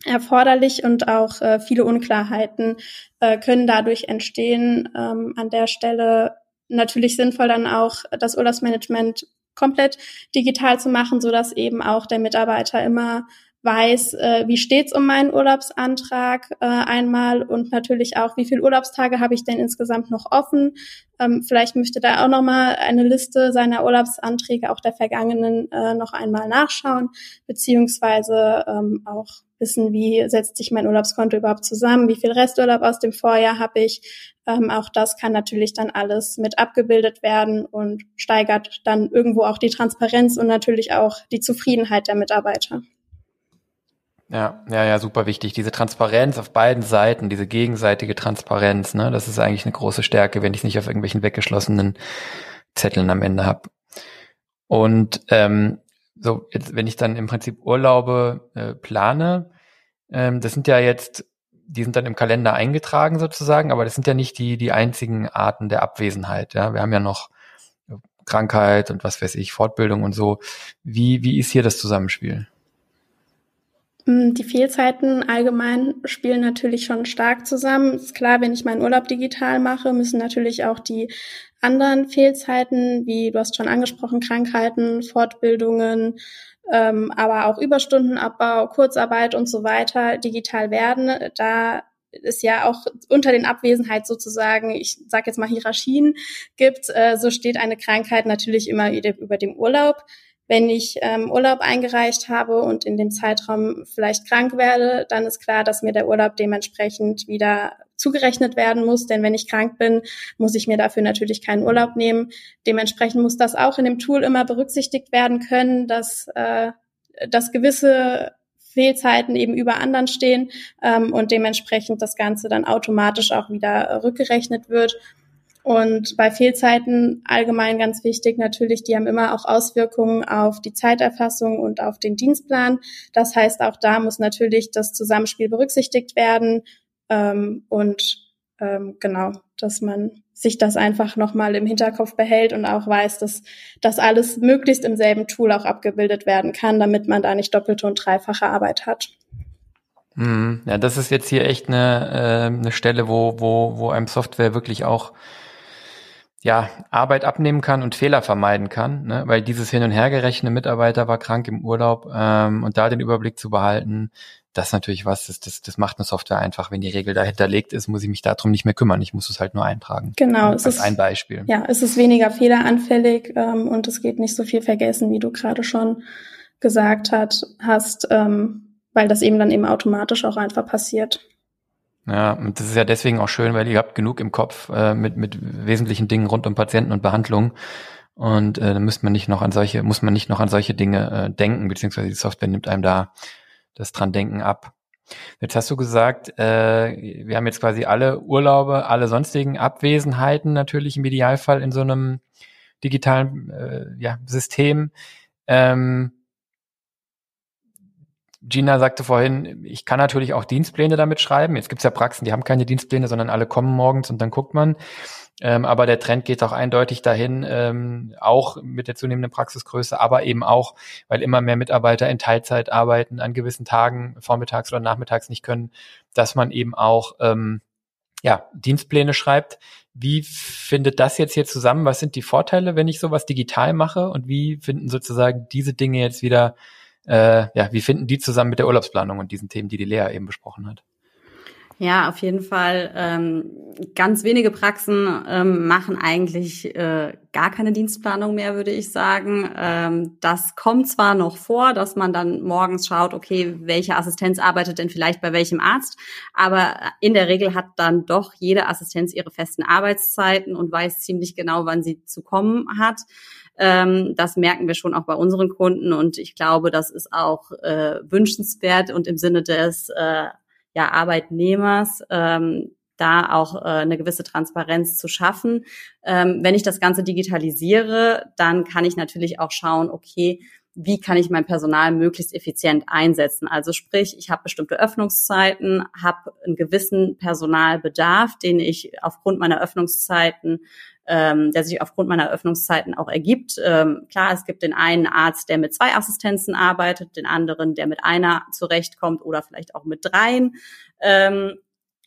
erforderlich und auch äh, viele Unklarheiten äh, können dadurch entstehen. Ähm, an der Stelle natürlich sinnvoll dann auch das Urlaubsmanagement komplett digital zu machen, so dass eben auch der Mitarbeiter immer weiß, äh, wie steht's um meinen Urlaubsantrag äh, einmal und natürlich auch, wie viele Urlaubstage habe ich denn insgesamt noch offen. Ähm, vielleicht möchte da auch noch mal eine Liste seiner Urlaubsanträge auch der vergangenen äh, noch einmal nachschauen, beziehungsweise ähm, auch wissen, wie setzt sich mein Urlaubskonto überhaupt zusammen, wie viel Resturlaub aus dem Vorjahr habe ich. Ähm, auch das kann natürlich dann alles mit abgebildet werden und steigert dann irgendwo auch die Transparenz und natürlich auch die Zufriedenheit der Mitarbeiter. Ja, ja, ja, super wichtig. Diese Transparenz auf beiden Seiten, diese gegenseitige Transparenz, ne, das ist eigentlich eine große Stärke, wenn ich es nicht auf irgendwelchen weggeschlossenen Zetteln am Ende habe. Und ähm, so, jetzt, wenn ich dann im Prinzip Urlaube äh, plane, ähm, das sind ja jetzt, die sind dann im Kalender eingetragen sozusagen, aber das sind ja nicht die, die einzigen Arten der Abwesenheit. Ja, wir haben ja noch Krankheit und was weiß ich, Fortbildung und so. Wie, wie ist hier das Zusammenspiel? Mm, die Fehlzeiten allgemein spielen natürlich schon stark zusammen. Ist klar, wenn ich meinen Urlaub digital mache, müssen natürlich auch die anderen Fehlzeiten, wie du hast schon angesprochen, Krankheiten, Fortbildungen, ähm, aber auch Überstundenabbau, Kurzarbeit und so weiter digital werden. Da es ja auch unter den Abwesenheit sozusagen, ich sage jetzt mal Hierarchien gibt, äh, so steht eine Krankheit natürlich immer über dem Urlaub wenn ich ähm, Urlaub eingereicht habe und in dem Zeitraum vielleicht krank werde, dann ist klar, dass mir der Urlaub dementsprechend wieder zugerechnet werden muss. Denn wenn ich krank bin, muss ich mir dafür natürlich keinen Urlaub nehmen. Dementsprechend muss das auch in dem Tool immer berücksichtigt werden können, dass, äh, dass gewisse Fehlzeiten eben über anderen stehen ähm, und dementsprechend das Ganze dann automatisch auch wieder rückgerechnet wird. Und bei Fehlzeiten allgemein ganz wichtig natürlich, die haben immer auch Auswirkungen auf die Zeiterfassung und auf den Dienstplan. Das heißt, auch da muss natürlich das Zusammenspiel berücksichtigt werden ähm, und ähm, genau, dass man sich das einfach nochmal im Hinterkopf behält und auch weiß, dass das alles möglichst im selben Tool auch abgebildet werden kann, damit man da nicht doppelte und dreifache Arbeit hat. Mhm. Ja, das ist jetzt hier echt eine, äh, eine Stelle, wo, wo, wo einem Software wirklich auch ja, Arbeit abnehmen kann und Fehler vermeiden kann, ne? weil dieses Hin- und Hergerechne Mitarbeiter war krank im Urlaub ähm, und da den Überblick zu behalten, das ist natürlich was, das, das, das macht eine Software einfach. Wenn die Regel dahinterlegt ist, muss ich mich darum nicht mehr kümmern. Ich muss es halt nur eintragen. Genau. Das ist ein Beispiel. Ja, es ist weniger fehleranfällig ähm, und es geht nicht so viel vergessen, wie du gerade schon gesagt hat, hast, ähm, weil das eben dann eben automatisch auch einfach passiert. Ja, und das ist ja deswegen auch schön, weil ihr habt genug im Kopf äh, mit, mit wesentlichen Dingen rund um Patienten und Behandlung. Und äh, dann müsste man nicht noch an solche, muss man nicht noch an solche Dinge äh, denken, beziehungsweise die Software nimmt einem da das dran denken ab. Jetzt hast du gesagt, äh, wir haben jetzt quasi alle Urlaube, alle sonstigen Abwesenheiten natürlich im Idealfall in so einem digitalen äh, ja, System. Ähm, Gina sagte vorhin, ich kann natürlich auch Dienstpläne damit schreiben. Jetzt gibt's ja Praxen, die haben keine Dienstpläne, sondern alle kommen morgens und dann guckt man. Ähm, aber der Trend geht auch eindeutig dahin, ähm, auch mit der zunehmenden Praxisgröße, aber eben auch, weil immer mehr Mitarbeiter in Teilzeit arbeiten, an gewissen Tagen, vormittags oder nachmittags nicht können, dass man eben auch ähm, ja, Dienstpläne schreibt. Wie findet das jetzt hier zusammen? Was sind die Vorteile, wenn ich sowas digital mache? Und wie finden sozusagen diese Dinge jetzt wieder, äh, ja, wie finden die zusammen mit der Urlaubsplanung und diesen Themen, die die Lea eben besprochen hat? Ja, auf jeden Fall. Ähm, ganz wenige Praxen ähm, machen eigentlich äh, gar keine Dienstplanung mehr, würde ich sagen. Ähm, das kommt zwar noch vor, dass man dann morgens schaut, okay, welche Assistenz arbeitet denn vielleicht bei welchem Arzt, aber in der Regel hat dann doch jede Assistenz ihre festen Arbeitszeiten und weiß ziemlich genau, wann sie zu kommen hat. Ähm, das merken wir schon auch bei unseren Kunden und ich glaube, das ist auch äh, wünschenswert und im Sinne des äh, ja, Arbeitnehmers ähm, da auch äh, eine gewisse Transparenz zu schaffen. Ähm, wenn ich das Ganze digitalisiere, dann kann ich natürlich auch schauen, okay, wie kann ich mein Personal möglichst effizient einsetzen? Also sprich, ich habe bestimmte Öffnungszeiten, habe einen gewissen Personalbedarf, den ich aufgrund meiner Öffnungszeiten ähm, der sich aufgrund meiner Öffnungszeiten auch ergibt. Ähm, klar, es gibt den einen Arzt, der mit zwei Assistenzen arbeitet, den anderen, der mit einer zurechtkommt oder vielleicht auch mit dreien. Ähm,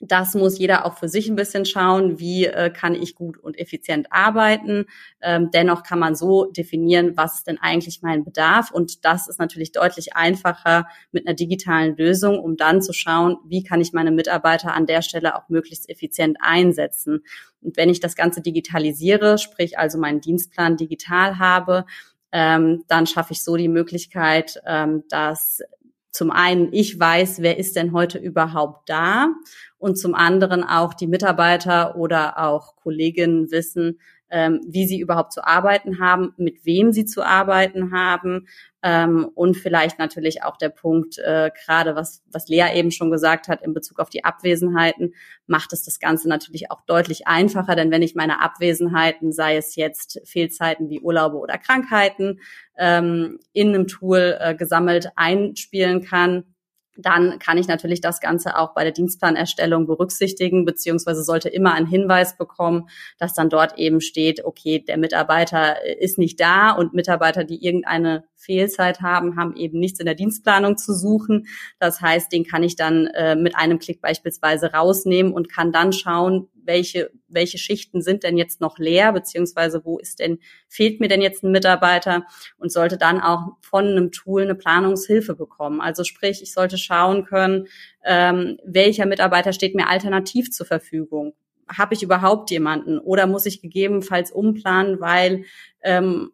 das muss jeder auch für sich ein bisschen schauen, wie äh, kann ich gut und effizient arbeiten. Ähm, dennoch kann man so definieren, was ist denn eigentlich mein Bedarf. Und das ist natürlich deutlich einfacher mit einer digitalen Lösung, um dann zu schauen, wie kann ich meine Mitarbeiter an der Stelle auch möglichst effizient einsetzen. Und wenn ich das Ganze digitalisiere, sprich also meinen Dienstplan digital habe, ähm, dann schaffe ich so die Möglichkeit, ähm, dass zum einen ich weiß, wer ist denn heute überhaupt da? Und zum anderen auch die Mitarbeiter oder auch Kolleginnen wissen, ähm, wie sie überhaupt zu arbeiten haben, mit wem sie zu arbeiten haben ähm, und vielleicht natürlich auch der Punkt, äh, gerade was, was Lea eben schon gesagt hat in Bezug auf die Abwesenheiten, macht es das Ganze natürlich auch deutlich einfacher, denn wenn ich meine Abwesenheiten, sei es jetzt Fehlzeiten wie Urlaube oder Krankheiten, ähm, in einem Tool äh, gesammelt einspielen kann, dann kann ich natürlich das Ganze auch bei der Dienstplanerstellung berücksichtigen, beziehungsweise sollte immer einen Hinweis bekommen, dass dann dort eben steht, okay, der Mitarbeiter ist nicht da und Mitarbeiter, die irgendeine Fehlzeit haben, haben eben nichts in der Dienstplanung zu suchen. Das heißt, den kann ich dann äh, mit einem Klick beispielsweise rausnehmen und kann dann schauen, welche, welche Schichten sind denn jetzt noch leer, beziehungsweise wo ist denn, fehlt mir denn jetzt ein Mitarbeiter und sollte dann auch von einem Tool eine Planungshilfe bekommen. Also sprich, ich sollte schauen können, ähm, welcher Mitarbeiter steht mir alternativ zur Verfügung habe ich überhaupt jemanden oder muss ich gegebenenfalls umplanen, weil ähm,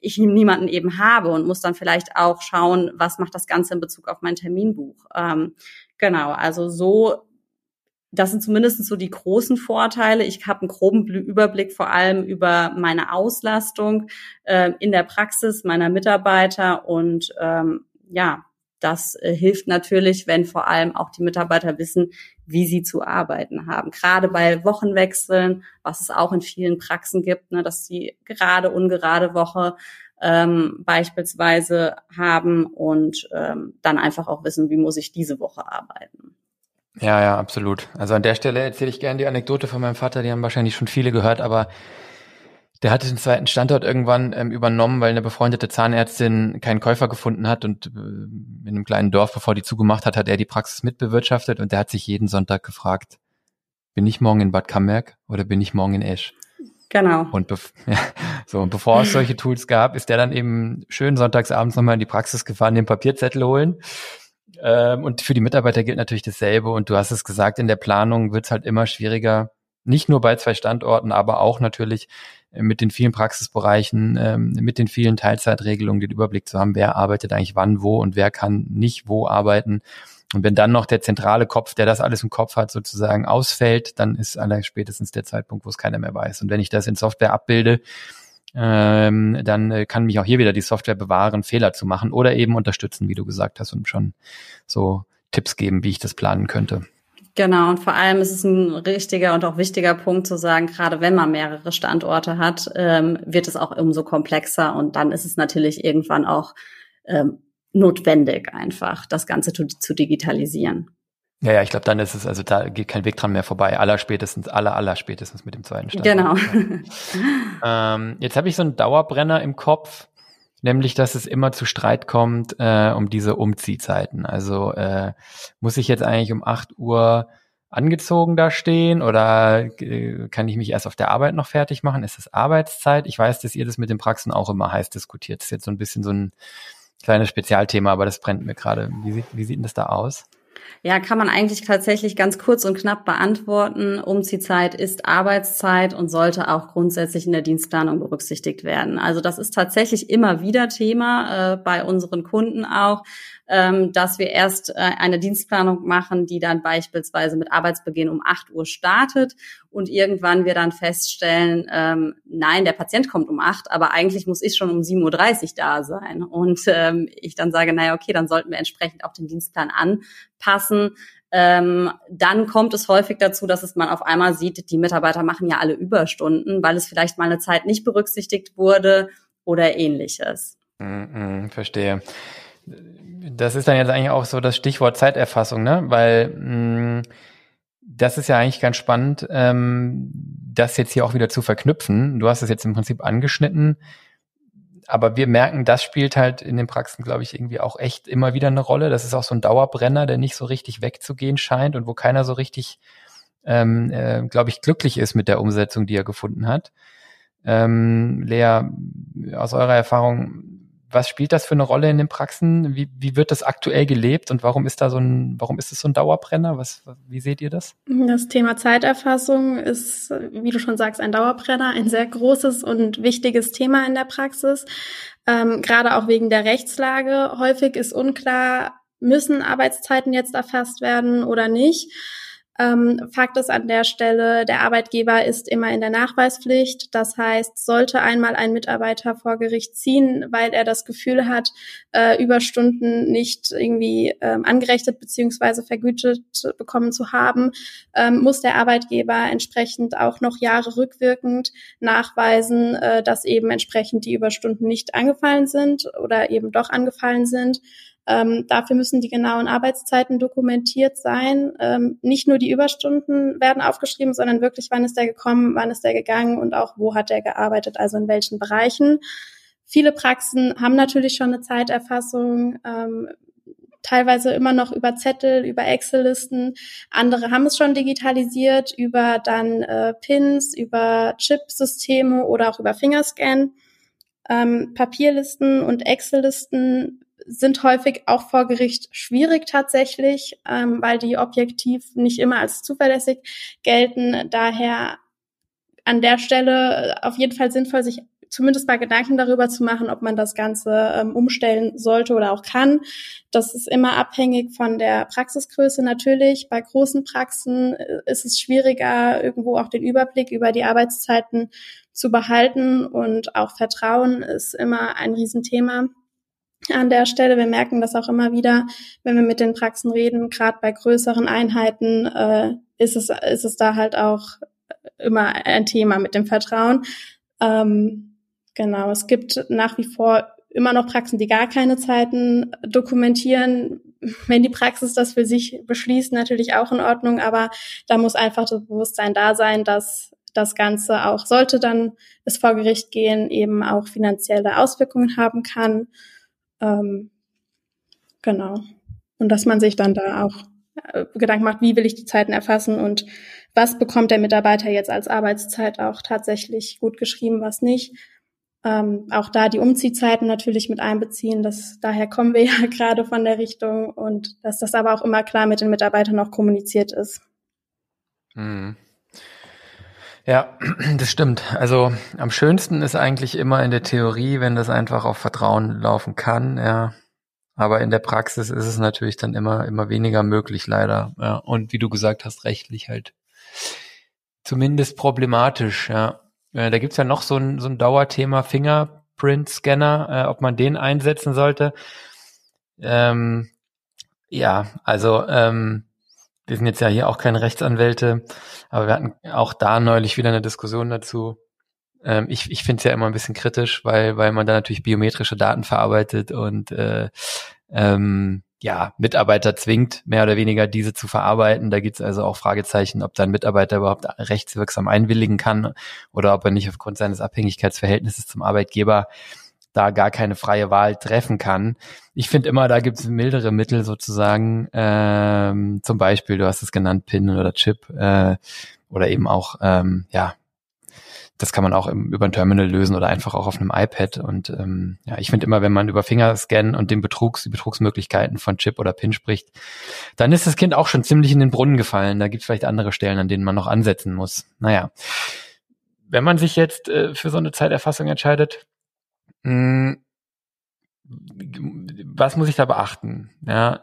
ich niemanden eben habe und muss dann vielleicht auch schauen, was macht das Ganze in Bezug auf mein Terminbuch. Ähm, genau, also so, das sind zumindest so die großen Vorteile. Ich habe einen groben Überblick vor allem über meine Auslastung äh, in der Praxis meiner Mitarbeiter und ähm, ja, das äh, hilft natürlich, wenn vor allem auch die Mitarbeiter wissen, wie sie zu arbeiten haben. Gerade bei Wochenwechseln, was es auch in vielen Praxen gibt, ne, dass sie gerade ungerade Woche ähm, beispielsweise haben und ähm, dann einfach auch wissen, wie muss ich diese Woche arbeiten. Ja, ja, absolut. Also an der Stelle erzähle ich gerne die Anekdote von meinem Vater, die haben wahrscheinlich schon viele gehört, aber der hatte den zweiten Standort irgendwann ähm, übernommen, weil eine befreundete Zahnärztin keinen Käufer gefunden hat und äh, in einem kleinen Dorf, bevor die zugemacht hat, hat er die Praxis mitbewirtschaftet und der hat sich jeden Sonntag gefragt, bin ich morgen in Bad Camberg oder bin ich morgen in Esch? Genau. Und [LAUGHS] ja, so, und bevor es solche Tools gab, ist der dann eben schön sonntags abends nochmal in die Praxis gefahren, den Papierzettel holen. Ähm, und für die Mitarbeiter gilt natürlich dasselbe. Und du hast es gesagt, in der Planung wird es halt immer schwieriger, nicht nur bei zwei Standorten, aber auch natürlich äh, mit den vielen Praxisbereichen, ähm, mit den vielen Teilzeitregelungen den Überblick zu haben, wer arbeitet eigentlich wann, wo und wer kann nicht wo arbeiten. Und wenn dann noch der zentrale Kopf, der das alles im Kopf hat, sozusagen ausfällt, dann ist aller spätestens der Zeitpunkt, wo es keiner mehr weiß. Und wenn ich das in Software abbilde, ähm, dann äh, kann mich auch hier wieder die Software bewahren, Fehler zu machen oder eben unterstützen, wie du gesagt hast, und schon so Tipps geben, wie ich das planen könnte. Genau, und vor allem ist es ein richtiger und auch wichtiger Punkt zu sagen, gerade wenn man mehrere Standorte hat, ähm, wird es auch umso komplexer und dann ist es natürlich irgendwann auch ähm, notwendig, einfach das Ganze zu, zu digitalisieren. Ja, ja, ich glaube, dann ist es, also da geht kein Weg dran mehr vorbei. Aller spätestens, aller, aller spätestens mit dem zweiten Standort. Genau. ähm, jetzt habe ich so einen Dauerbrenner im Kopf, nämlich, dass es immer zu Streit kommt äh, um diese Umziehzeiten. Also äh, muss ich jetzt eigentlich um 8 Uhr angezogen da stehen oder äh, kann ich mich erst auf der Arbeit noch fertig machen? Ist das Arbeitszeit? Ich weiß, dass ihr das mit den Praxen auch immer heiß diskutiert. Das ist jetzt so ein bisschen so ein kleines Spezialthema, aber das brennt mir gerade. Wie sieht, wie sieht denn das da aus? Ja, kann man eigentlich tatsächlich ganz kurz und knapp beantworten. Umziehzeit ist Arbeitszeit und sollte auch grundsätzlich in der Dienstplanung berücksichtigt werden. Also das ist tatsächlich immer wieder Thema äh, bei unseren Kunden auch ähm, dass wir erst äh, eine Dienstplanung machen, die dann beispielsweise mit Arbeitsbeginn um 8 Uhr startet und irgendwann wir dann feststellen, ähm, nein, der Patient kommt um 8, aber eigentlich muss ich schon um 7.30 Uhr da sein. Und ähm, ich dann sage, naja, okay, dann sollten wir entsprechend auch den Dienstplan anpassen. Ähm, dann kommt es häufig dazu, dass es man auf einmal sieht, die Mitarbeiter machen ja alle Überstunden, weil es vielleicht mal eine Zeit nicht berücksichtigt wurde oder ähnliches. Mm, mm, verstehe das ist dann jetzt eigentlich auch so das Stichwort Zeiterfassung, ne? Weil mh, mm, das ist ja eigentlich ganz spannend, ähm, das jetzt hier auch wieder zu verknüpfen. Du hast es jetzt im Prinzip angeschnitten, aber wir merken, das spielt halt in den Praxen, glaube ich, irgendwie auch echt immer wieder eine Rolle. Das ist auch so ein Dauerbrenner, der nicht so richtig wegzugehen scheint und wo keiner so richtig, ähm, äh, glaube ich, glücklich ist mit der Umsetzung, die er gefunden hat. Ähm, Lea, aus eurer Erfahrung, was spielt das für eine Rolle in den Praxen? Wie, wie wird das aktuell gelebt und warum ist da so ein, warum ist es so ein Dauerbrenner? Was, wie seht ihr das? Das Thema Zeiterfassung ist, wie du schon sagst, ein Dauerbrenner, ein sehr großes und wichtiges Thema in der Praxis. Ähm, gerade auch wegen der Rechtslage. Häufig ist unklar, müssen Arbeitszeiten jetzt erfasst werden oder nicht. Ähm, Fakt ist an der Stelle, der Arbeitgeber ist immer in der Nachweispflicht. Das heißt, sollte einmal ein Mitarbeiter vor Gericht ziehen, weil er das Gefühl hat, äh, Überstunden nicht irgendwie ähm, angerechnet beziehungsweise vergütet bekommen zu haben, ähm, muss der Arbeitgeber entsprechend auch noch Jahre rückwirkend nachweisen, äh, dass eben entsprechend die Überstunden nicht angefallen sind oder eben doch angefallen sind. Ähm, dafür müssen die genauen Arbeitszeiten dokumentiert sein. Ähm, nicht nur die Überstunden werden aufgeschrieben, sondern wirklich, wann ist der gekommen, wann ist der gegangen und auch, wo hat er gearbeitet, also in welchen Bereichen. Viele Praxen haben natürlich schon eine Zeiterfassung, ähm, teilweise immer noch über Zettel, über Excel-Listen. Andere haben es schon digitalisiert über dann äh, Pins, über Chip-Systeme oder auch über Fingerscan. Ähm, Papierlisten und Excel-Listen sind häufig auch vor Gericht schwierig tatsächlich, ähm, weil die objektiv nicht immer als zuverlässig gelten. Daher an der Stelle auf jeden Fall sinnvoll, sich zumindest mal Gedanken darüber zu machen, ob man das Ganze ähm, umstellen sollte oder auch kann. Das ist immer abhängig von der Praxisgröße natürlich. Bei großen Praxen äh, ist es schwieriger, irgendwo auch den Überblick über die Arbeitszeiten zu behalten und auch Vertrauen ist immer ein Riesenthema an der Stelle. Wir merken das auch immer wieder, wenn wir mit den Praxen reden, gerade bei größeren Einheiten äh, ist, es, ist es da halt auch immer ein Thema mit dem Vertrauen. Ähm, genau, es gibt nach wie vor immer noch Praxen, die gar keine Zeiten dokumentieren. Wenn die Praxis das für sich beschließt, natürlich auch in Ordnung, aber da muss einfach das Bewusstsein da sein, dass das Ganze auch, sollte dann es vor Gericht gehen, eben auch finanzielle Auswirkungen haben kann. Ähm, genau. Und dass man sich dann da auch äh, Gedanken macht, wie will ich die Zeiten erfassen und was bekommt der Mitarbeiter jetzt als Arbeitszeit auch tatsächlich gut geschrieben, was nicht. Ähm, auch da die Umziehzeiten natürlich mit einbeziehen. Das, daher kommen wir [LAUGHS] ja gerade von der Richtung und dass das aber auch immer klar mit den Mitarbeitern auch kommuniziert ist. Mhm. Ja, [CLEARS THROAT] das stimmt. Also am schönsten ist eigentlich immer in der Theorie, wenn das einfach auf Vertrauen laufen kann, ja. Aber in der Praxis ist es natürlich dann immer, immer weniger möglich, leider. Ja. Und wie du gesagt hast, rechtlich halt zumindest problematisch, ja. Äh, da gibt's ja noch so ein, so ein Dauerthema Fingerprint-Scanner, äh, ob man den einsetzen sollte. Ähm, ja, also ähm, wir sind jetzt ja hier auch keine Rechtsanwälte, aber wir hatten auch da neulich wieder eine Diskussion dazu. Ähm, ich ich finde es ja immer ein bisschen kritisch, weil, weil man da natürlich biometrische Daten verarbeitet und äh, ähm, ja, Mitarbeiter zwingt, mehr oder weniger diese zu verarbeiten. Da gibt es also auch Fragezeichen, ob dann Mitarbeiter überhaupt rechtswirksam einwilligen kann oder ob er nicht aufgrund seines Abhängigkeitsverhältnisses zum Arbeitgeber da gar keine freie Wahl treffen kann. Ich finde immer, da gibt es mildere Mittel sozusagen, ähm, zum Beispiel, du hast es genannt, PIN oder Chip äh, oder eben auch, ähm, ja, das kann man auch im, über ein Terminal lösen oder einfach auch auf einem iPad. Und ähm, ja, ich finde immer, wenn man über Fingerscan und den Betrugs, die Betrugsmöglichkeiten von Chip oder PIN spricht, dann ist das Kind auch schon ziemlich in den Brunnen gefallen. Da gibt es vielleicht andere Stellen, an denen man noch ansetzen muss. Naja. Wenn man sich jetzt äh, für so eine Zeiterfassung entscheidet, was muss ich da beachten? Ja,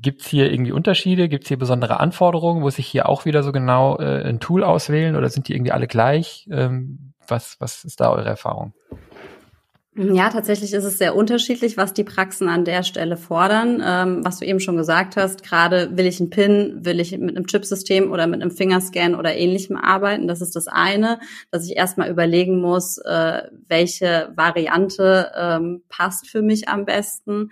Gibt es hier irgendwie Unterschiede? Gibt es hier besondere Anforderungen? Muss ich hier auch wieder so genau äh, ein Tool auswählen oder sind die irgendwie alle gleich? Ähm, was, was ist da eure Erfahrung? Ja, tatsächlich ist es sehr unterschiedlich, was die Praxen an der Stelle fordern. Ähm, was du eben schon gesagt hast, gerade will ich einen PIN, will ich mit einem Chipsystem oder mit einem Fingerscan oder ähnlichem arbeiten. Das ist das eine, dass ich erstmal überlegen muss, äh, welche Variante ähm, passt für mich am besten.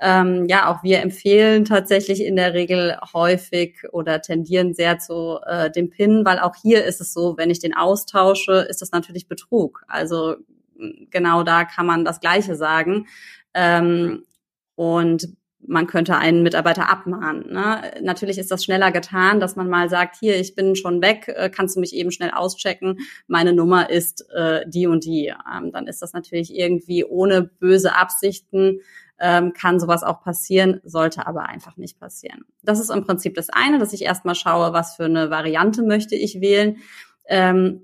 Ähm, ja, auch wir empfehlen tatsächlich in der Regel häufig oder tendieren sehr zu äh, dem PIN, weil auch hier ist es so, wenn ich den austausche, ist das natürlich Betrug. Also genau da kann man das Gleiche sagen. Ähm, und man könnte einen Mitarbeiter abmahnen. Ne? Natürlich ist das schneller getan, dass man mal sagt, hier, ich bin schon weg, äh, kannst du mich eben schnell auschecken, meine Nummer ist äh, die und die. Ähm, dann ist das natürlich irgendwie ohne böse Absichten, ähm, kann sowas auch passieren, sollte aber einfach nicht passieren. Das ist im Prinzip das eine, dass ich erstmal schaue, was für eine Variante möchte ich wählen. Ähm,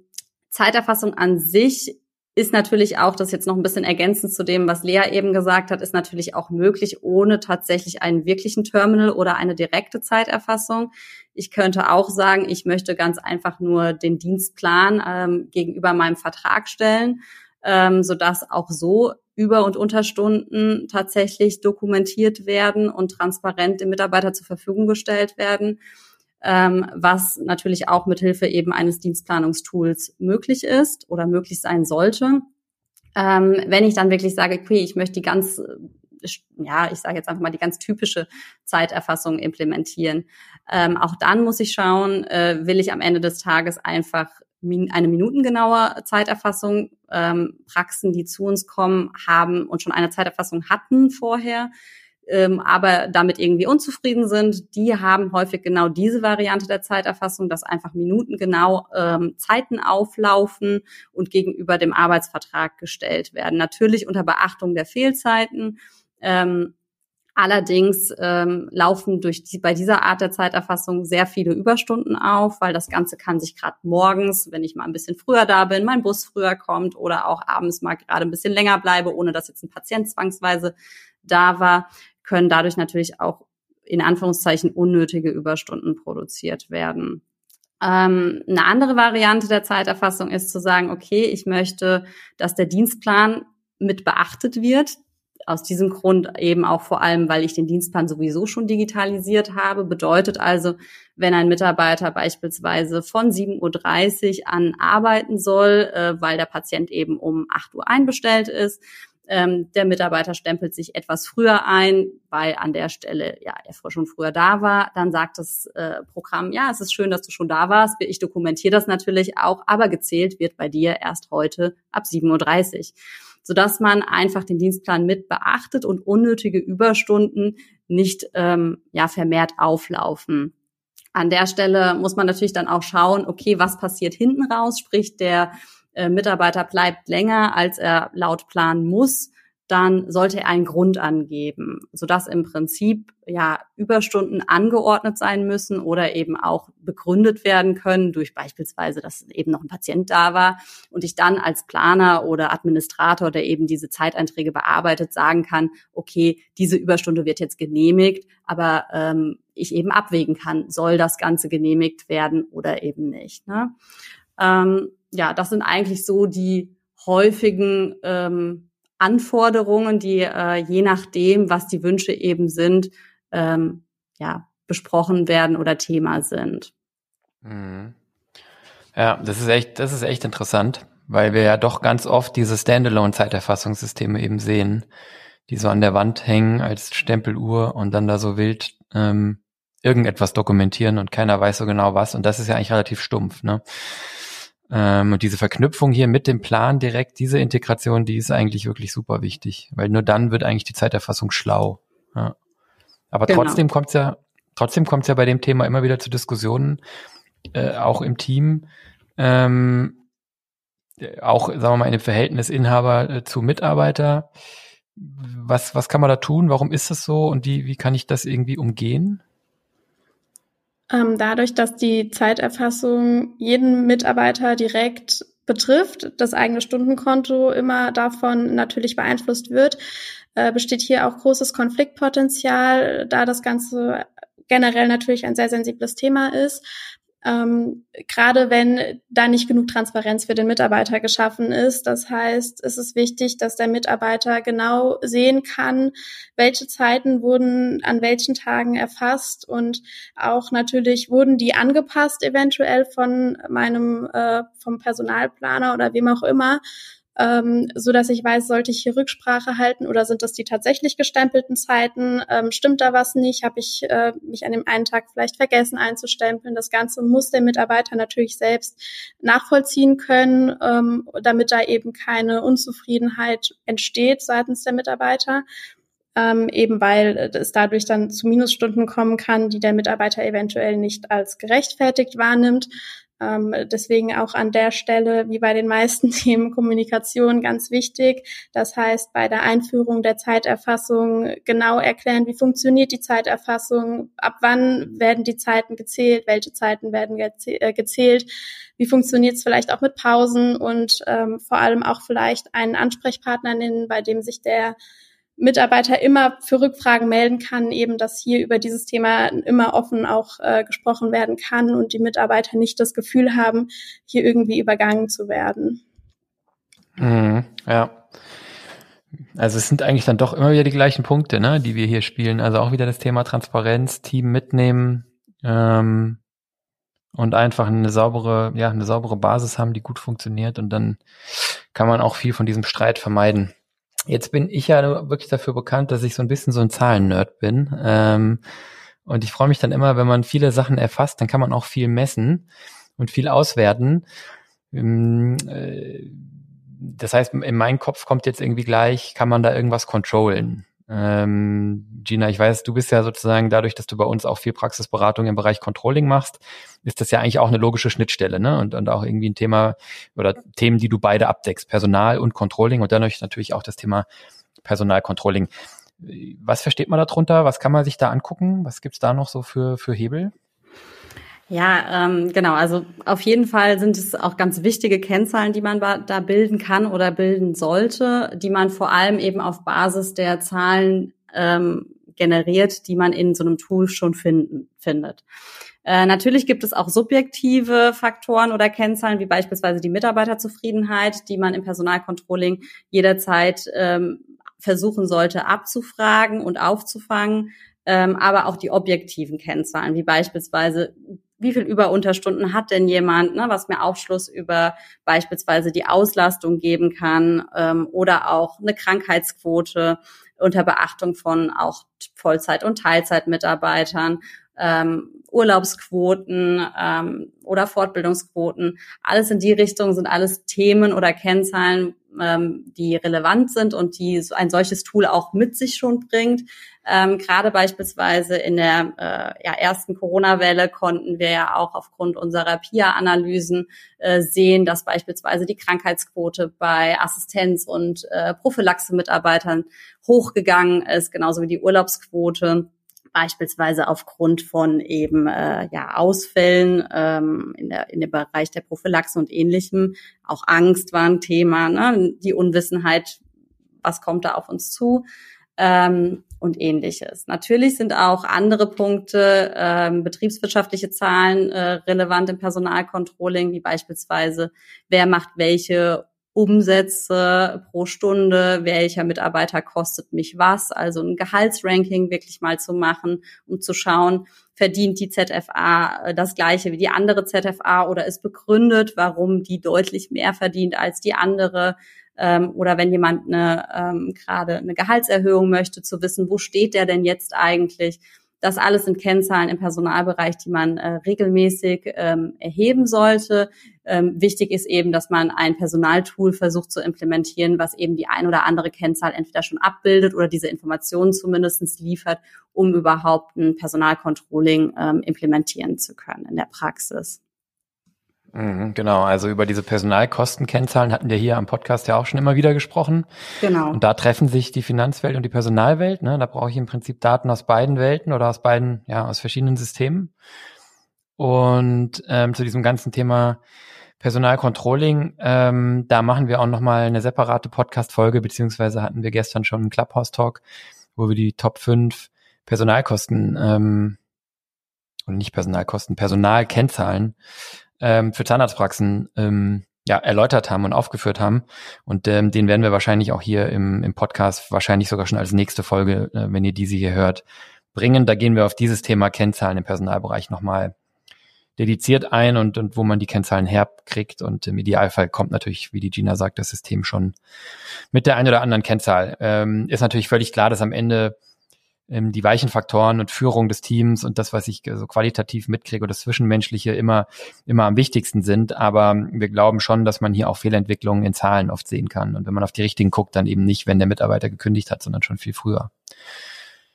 Zeiterfassung an sich ist natürlich auch, das jetzt noch ein bisschen ergänzend zu dem, was Lea eben gesagt hat, ist natürlich auch möglich, ohne tatsächlich einen wirklichen Terminal oder eine direkte Zeiterfassung. Ich könnte auch sagen, ich möchte ganz einfach nur den Dienstplan ähm, gegenüber meinem Vertrag stellen, ähm, sodass auch so Über- und Unterstunden tatsächlich dokumentiert werden und transparent dem Mitarbeiter zur Verfügung gestellt werden ähm, was natürlich auch mithilfe eben eines Dienstplanungstools möglich ist oder möglich sein sollte. Ähm, wenn ich dann wirklich sage, okay, ich möchte die ganz ja, ich sage jetzt einfach mal die ganz typische Zeiterfassung implementieren. Ähm, auch dann muss ich schauen, äh, will ich am Ende des Tages einfach eine minutengenaue Zeiterfassung. Ähm, Praxen, die zu uns kommen, haben und schon eine Zeiterfassung hatten vorher, ähm, aber damit irgendwie unzufrieden sind, die haben häufig genau diese Variante der Zeiterfassung, dass einfach minutengenau ähm, Zeiten auflaufen und gegenüber dem Arbeitsvertrag gestellt werden. Natürlich unter Beachtung der Fehlzeiten. Ähm, Allerdings ähm, laufen durch die, bei dieser Art der Zeiterfassung sehr viele Überstunden auf, weil das Ganze kann sich gerade morgens, wenn ich mal ein bisschen früher da bin, mein Bus früher kommt oder auch abends mal gerade ein bisschen länger bleibe, ohne dass jetzt ein Patient zwangsweise da war, können dadurch natürlich auch in Anführungszeichen unnötige Überstunden produziert werden. Ähm, eine andere Variante der Zeiterfassung ist zu sagen, okay, ich möchte, dass der Dienstplan mit beachtet wird. Aus diesem Grund eben auch vor allem, weil ich den Dienstplan sowieso schon digitalisiert habe. Bedeutet also, wenn ein Mitarbeiter beispielsweise von 7.30 Uhr an arbeiten soll, äh, weil der Patient eben um 8 Uhr einbestellt ist, ähm, der Mitarbeiter stempelt sich etwas früher ein, weil an der Stelle ja er schon früher da war. Dann sagt das äh, Programm, ja, es ist schön, dass du schon da warst. Ich dokumentiere das natürlich auch, aber gezählt wird bei dir erst heute ab 7.30 Uhr. sodass man einfach den Dienstplan mit beachtet und unnötige Überstunden nicht ähm, ja vermehrt auflaufen. An der Stelle muss man natürlich dann auch schauen, okay, was passiert hinten raus, sprich der äh, Mitarbeiter bleibt länger, als er laut Plan muss dann sollte er einen Grund angeben, sodass im Prinzip ja Überstunden angeordnet sein müssen oder eben auch begründet werden können durch beispielsweise, dass eben noch ein Patient da war und ich dann als Planer oder Administrator, der eben diese Zeiteinträge bearbeitet, sagen kann, okay, diese Überstunde wird jetzt genehmigt, aber ähm, ich eben abwägen kann, soll das Ganze genehmigt werden oder eben nicht. Ne? Ähm, ja, das sind eigentlich so die häufigen ähm, Anforderungen, die äh, je nachdem, was die Wünsche eben sind, ähm, ja, besprochen werden oder Thema sind. Mhm. Ja, das ist echt, das ist echt interessant, weil wir ja doch ganz oft diese Standalone-Zeiterfassungssysteme eben sehen, die so an der Wand hängen als Stempeluhr und dann da so wild ähm, irgendetwas dokumentieren und keiner weiß so genau was. Und das ist ja eigentlich relativ stumpf, ne? Ähm, und diese Verknüpfung hier mit dem Plan direkt, diese Integration, die ist eigentlich wirklich super wichtig, weil nur dann wird eigentlich die Zeiterfassung schlau. Ja. Aber genau. trotzdem kommt es ja, trotzdem kommt es ja bei dem Thema immer wieder zu Diskussionen, äh, auch im Team, ähm, auch, sagen wir mal, in dem Verhältnis Inhaber äh, zu Mitarbeiter. Was, was kann man da tun? Warum ist das so? Und wie, wie kann ich das irgendwie umgehen? Ähm, dadurch, dass die Zeiterfassung jeden Mitarbeiter direkt betrifft, das eigene Stundenkonto immer davon natürlich beeinflusst wird, äh, besteht hier auch großes Konfliktpotenzial, da das Ganze generell natürlich ein sehr sensibles Thema ist ähm, gerade wenn da nicht genug Transparenz für den Mitarbeiter geschaffen ist. Das heißt, es ist wichtig, dass der Mitarbeiter genau sehen kann, welche Zeiten wurden an welchen Tagen erfasst und auch natürlich wurden die angepasst eventuell von meinem äh, vom Personalplaner oder wem auch immer ähm, so dass ich weiß, sollte ich hier Rücksprache halten oder sind das die tatsächlich gestempelten Zeiten? Ähm, stimmt da was nicht? Habe ich äh, mich an dem einen Tag vielleicht vergessen einzustempeln? Das Ganze muss der Mitarbeiter natürlich selbst nachvollziehen können, ähm, damit da eben keine Unzufriedenheit entsteht seitens der Mitarbeiter. Ähm, eben weil es dadurch dann zu Minusstunden kommen kann, die der Mitarbeiter eventuell nicht als gerechtfertigt wahrnimmt. Ähm, deswegen auch an der Stelle, wie bei den meisten [LAUGHS] Themen Kommunikation, ganz wichtig. Das heißt, bei der Einführung der Zeiterfassung genau erklären, wie funktioniert die Zeiterfassung, ab wann werden die Zeiten gezählt, welche Zeiten werden äh, gezählt, wie funktioniert es vielleicht auch mit Pausen und ähm, vor allem auch vielleicht einen Ansprechpartner nennen, bei dem sich der Mitarbeiter immer für Rückfragen melden kann, eben dass hier über dieses Thema immer offen auch äh, gesprochen werden kann und die Mitarbeiter nicht das Gefühl haben, hier irgendwie übergangen zu werden. Mhm, ja. Also es sind eigentlich dann doch immer wieder die gleichen Punkte, ne, die wir hier spielen. Also auch wieder das Thema Transparenz, Team mitnehmen ähm, und einfach eine saubere, ja, eine saubere Basis haben, die gut funktioniert und dann kann man auch viel von diesem Streit vermeiden. Jetzt bin ich ja wirklich dafür bekannt, dass ich so ein bisschen so ein Zahlen-Nerd bin. Ähm, und ich freue mich dann immer, wenn man viele Sachen erfasst, dann kann man auch viel messen und viel auswerten. Ähm, äh, das heißt, in meinen Kopf kommt jetzt irgendwie gleich, kann man da irgendwas controllen. Ähm, Gina, ich weiß, du bist ja sozusagen dadurch, dass du bei uns auch viel Praxisberatung im Bereich Controlling machst, ist das ja eigentlich auch eine logische Schnittstelle, ne? Und, und auch irgendwie ein Thema oder Themen, die du beide abdeckst, Personal und Controlling und dadurch natürlich auch das Thema Personalcontrolling. Was versteht man darunter? Was kann man sich da angucken? Was gibt's da noch so für, für Hebel? Ja, ähm, genau. Also auf jeden Fall sind es auch ganz wichtige Kennzahlen, die man da bilden kann oder bilden sollte, die man vor allem eben auf Basis der Zahlen ähm, generiert, die man in so einem Tool schon finden, findet. Äh, natürlich gibt es auch subjektive Faktoren oder Kennzahlen, wie beispielsweise die Mitarbeiterzufriedenheit, die man im Personalcontrolling jederzeit ähm, versuchen sollte abzufragen und aufzufangen. Ähm, aber auch die objektiven Kennzahlen, wie beispielsweise wie viel Überunterstunden hat denn jemand, ne, was mir Aufschluss über beispielsweise die Auslastung geben kann ähm, oder auch eine Krankheitsquote unter Beachtung von auch Vollzeit- und Teilzeitmitarbeitern ähm, Urlaubsquoten ähm, oder Fortbildungsquoten. Alles in die Richtung sind alles Themen oder Kennzahlen, ähm, die relevant sind und die so ein solches Tool auch mit sich schon bringt. Ähm, Gerade beispielsweise in der äh, ja, ersten Corona-Welle konnten wir ja auch aufgrund unserer PIA-Analysen äh, sehen, dass beispielsweise die Krankheitsquote bei Assistenz- und äh, Prophylaxe-Mitarbeitern hochgegangen ist, genauso wie die Urlaubsquote beispielsweise aufgrund von eben äh, ja, Ausfällen ähm, in, der, in dem Bereich der Prophylaxe und ähnlichem. Auch Angst war ein Thema, ne? die Unwissenheit, was kommt da auf uns zu ähm, und ähnliches. Natürlich sind auch andere Punkte, ähm, betriebswirtschaftliche Zahlen äh, relevant im Personalcontrolling, wie beispielsweise, wer macht welche Umsätze pro Stunde, welcher Mitarbeiter kostet mich was, also ein Gehaltsranking wirklich mal zu machen, um zu schauen, verdient die ZFA äh, das gleiche wie die andere ZFA oder ist begründet, warum die deutlich mehr verdient als die andere. Ähm, oder wenn jemand eine, ähm, gerade eine Gehaltserhöhung möchte, zu wissen, wo steht der denn jetzt eigentlich? Das alles sind Kennzahlen im Personalbereich, die man äh, regelmäßig ähm, erheben sollte. Ähm, wichtig ist eben, dass man ein Personaltool versucht zu implementieren, was eben die ein oder andere Kennzahl entweder schon abbildet oder diese Informationen zumindest liefert, um überhaupt ein Personalcontrolling ähm, implementieren zu können in der Praxis. Mhm, genau, also über diese Personalkostenkennzahlen hatten wir hier am Podcast ja auch schon immer wieder gesprochen. Genau. Und da treffen sich die Finanzwelt und die Personalwelt. Ne? Da brauche ich im Prinzip Daten aus beiden Welten oder aus beiden, ja, aus verschiedenen Systemen. Und ähm, zu diesem ganzen Thema Personalcontrolling, ähm, da machen wir auch nochmal eine separate Podcast-Folge, beziehungsweise hatten wir gestern schon einen Clubhouse-Talk, wo wir die Top 5 Personalkosten ähm, und nicht Personalkosten, Personalkennzahlen ähm, für Zahnarztpraxen ähm, ja, erläutert haben und aufgeführt haben. Und ähm, den werden wir wahrscheinlich auch hier im, im Podcast, wahrscheinlich sogar schon als nächste Folge, äh, wenn ihr diese hier hört, bringen. Da gehen wir auf dieses Thema Kennzahlen im Personalbereich nochmal dediziert ein und, und wo man die Kennzahlen herkriegt. Und im Idealfall kommt natürlich, wie die Gina sagt, das System schon mit der einen oder anderen Kennzahl. Ähm, ist natürlich völlig klar, dass am Ende ähm, die weichen Faktoren und Führung des Teams und das, was ich so qualitativ mitkriege oder das Zwischenmenschliche immer, immer am wichtigsten sind. Aber wir glauben schon, dass man hier auch Fehlentwicklungen in Zahlen oft sehen kann. Und wenn man auf die richtigen guckt, dann eben nicht, wenn der Mitarbeiter gekündigt hat, sondern schon viel früher.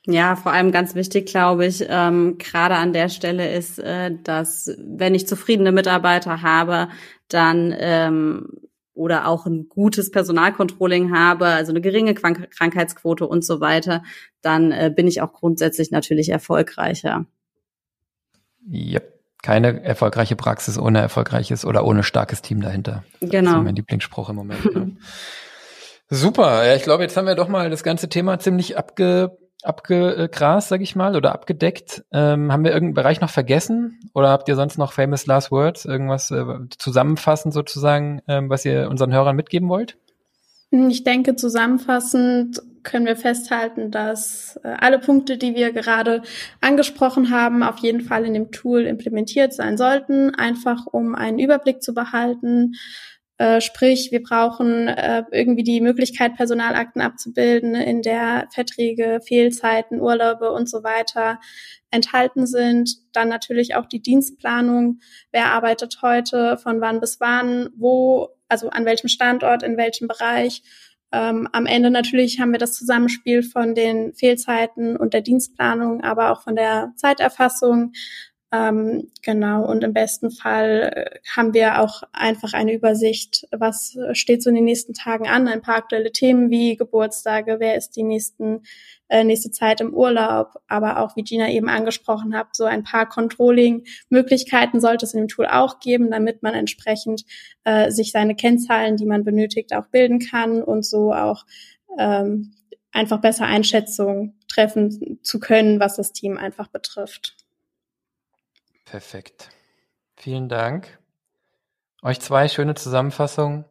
Ja, vor allem ganz wichtig, glaube ich, ähm, gerade an der Stelle ist, äh, dass wenn ich zufriedene Mitarbeiter habe, dann ähm, oder auch ein gutes Personalcontrolling habe, also eine geringe Krankheitsquote und so weiter, dann äh, bin ich auch grundsätzlich natürlich erfolgreicher. Ja, keine erfolgreiche Praxis ohne erfolgreiches oder ohne starkes Team dahinter. Genau. Das ist mein Lieblingsspruch im Moment. Ja. Super. Ja, ich glaube, jetzt haben wir doch mal das ganze Thema ziemlich abge abgegrast, sag ich mal, oder abgedeckt. Ähm, haben wir irgendeinen Bereich noch vergessen? Oder habt ihr sonst noch famous last words, irgendwas äh, zusammenfassend sozusagen, ähm, was ihr unseren Hörern mitgeben wollt? Ich denke, zusammenfassend können wir festhalten, dass äh, alle Punkte, die wir gerade angesprochen haben, auf jeden Fall in dem Tool implementiert sein sollten, einfach um einen Überblick zu behalten, sprich, wir brauchen äh, irgendwie die Möglichkeit, Personalakten abzubilden, in der Verträge, Fehlzeiten, Urlaube und so weiter enthalten sind. Dann natürlich auch die Dienstplanung. Wer arbeitet heute, von wann bis wann, wo, also an welchem Standort, in welchem Bereich. Ähm, am Ende natürlich haben wir das Zusammenspiel von den Fehlzeiten und der Dienstplanung, aber auch von der Zeiterfassung. Ähm, genau, und im besten Fall äh, haben wir auch einfach eine Übersicht, was steht so in den nächsten Tagen an, ein paar aktuelle Themen wie Geburtstage, wer ist die nächsten, äh, nächste Zeit im Urlaub, aber auch, wie Gina eben angesprochen hat, so ein paar Controlling-Möglichkeiten sollte es in dem Tool auch geben, damit man entsprechend äh, sich seine Kennzahlen, die man benötigt, auch bilden kann und so auch ähm, einfach besser Einschätzungen treffen zu können, was das Team einfach betrifft. Perfekt. Vielen Dank. Euch zwei schöne Zusammenfassungen.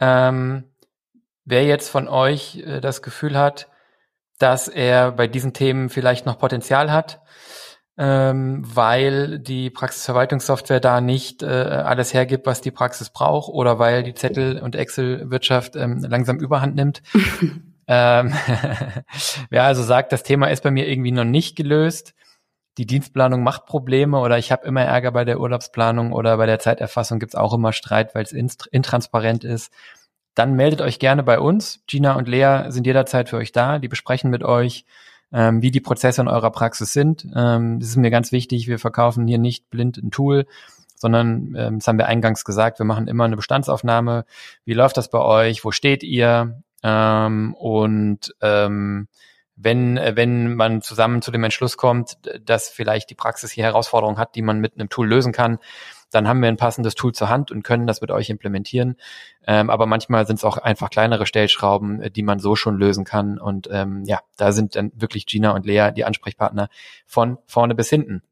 Ähm, wer jetzt von euch äh, das Gefühl hat, dass er bei diesen Themen vielleicht noch Potenzial hat, ähm, weil die Praxisverwaltungssoftware da nicht äh, alles hergibt, was die Praxis braucht, oder weil die Zettel- und Excel-Wirtschaft ähm, langsam Überhand nimmt. [LAUGHS] ähm, [LAUGHS] wer also sagt, das Thema ist bei mir irgendwie noch nicht gelöst, die Dienstplanung macht Probleme oder ich habe immer Ärger bei der Urlaubsplanung oder bei der Zeiterfassung gibt's auch immer Streit, weil es intransparent ist, dann meldet euch gerne bei uns. Gina und Lea sind jederzeit für euch da. Die besprechen mit euch, ähm, wie die Prozesse in eurer Praxis sind. Ähm, das ist mir ganz wichtig. Wir verkaufen hier nicht blind ein Tool, sondern, ähm, das haben wir eingangs gesagt, wir machen immer eine Bestandsaufnahme. Wie läuft das bei euch? Wo steht ihr? Ähm, und ähm, wenn, wenn man zusammen zu dem Entschluss kommt, dass vielleicht die Praxis hier Herausforderungen hat, die man mit einem Tool lösen kann, dann haben wir ein passendes Tool zur Hand und können das mit euch implementieren. Ähm, aber manchmal sind es auch einfach kleinere Stellschrauben, äh, die man so schon lösen kann. Und ähm, ja, da sind dann wirklich Gina und Lea die Ansprechpartner von vorne bis hinten.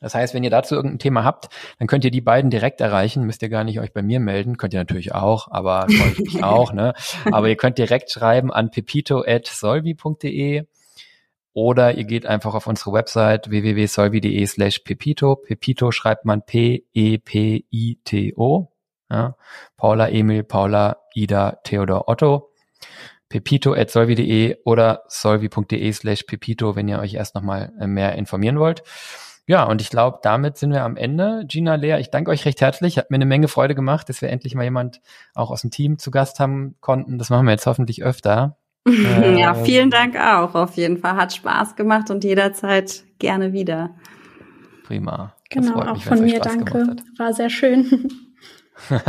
Das heißt, wenn ihr dazu irgendein Thema habt, dann könnt ihr die beiden direkt erreichen. Müsst ihr gar nicht euch bei mir melden. Könnt ihr natürlich auch, aber [LAUGHS] freue ich mich auch. Ne? Aber ihr könnt direkt schreiben an pepito.solvi.de oder ihr geht einfach auf unsere Website www.solvi.de slash pepito. Pepito schreibt man P-E-P-I-T-O. Ja? Paula, Emil, Paula, Ida, Theodor, Otto. pepito.solvi.de oder solvi.de slash pepito, wenn ihr euch erst nochmal mehr informieren wollt. Ja, und ich glaube, damit sind wir am Ende. Gina, Lea, ich danke euch recht herzlich. Hat mir eine Menge Freude gemacht, dass wir endlich mal jemand auch aus dem Team zu Gast haben konnten. Das machen wir jetzt hoffentlich öfter. [LAUGHS] ja, ähm, vielen Dank auch. Auf jeden Fall hat Spaß gemacht und jederzeit gerne wieder. Prima. Genau, auch mich, von mir danke. War sehr schön. [LAUGHS]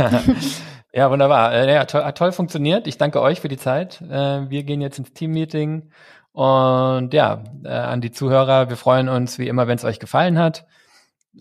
ja, wunderbar. Äh, ja, toll, hat toll funktioniert. Ich danke euch für die Zeit. Äh, wir gehen jetzt ins Teammeeting und ja, äh, an die Zuhörer, wir freuen uns wie immer, wenn es euch gefallen hat.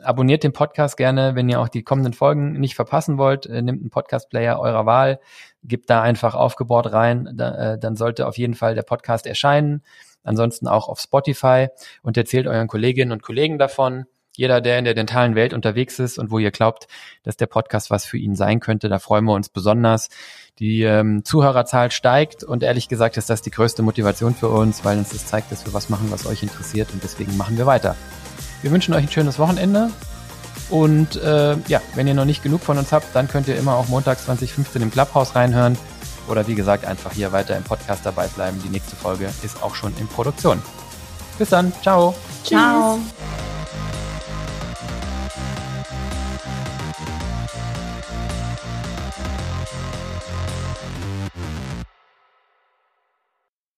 Abonniert den Podcast gerne, wenn ihr auch die kommenden Folgen nicht verpassen wollt. Nehmt einen Podcast-Player eurer Wahl, gebt da einfach aufgebohrt rein, da, äh, dann sollte auf jeden Fall der Podcast erscheinen. Ansonsten auch auf Spotify und erzählt euren Kolleginnen und Kollegen davon. Jeder, der in der dentalen Welt unterwegs ist und wo ihr glaubt, dass der Podcast was für ihn sein könnte, da freuen wir uns besonders. Die ähm, Zuhörerzahl steigt und ehrlich gesagt ist das die größte Motivation für uns, weil uns das zeigt, dass wir was machen, was euch interessiert und deswegen machen wir weiter. Wir wünschen euch ein schönes Wochenende und äh, ja, wenn ihr noch nicht genug von uns habt, dann könnt ihr immer auch montags 2015 im Clubhouse reinhören oder wie gesagt einfach hier weiter im Podcast dabei bleiben. Die nächste Folge ist auch schon in Produktion. Bis dann, ciao. Ciao. Tschüss.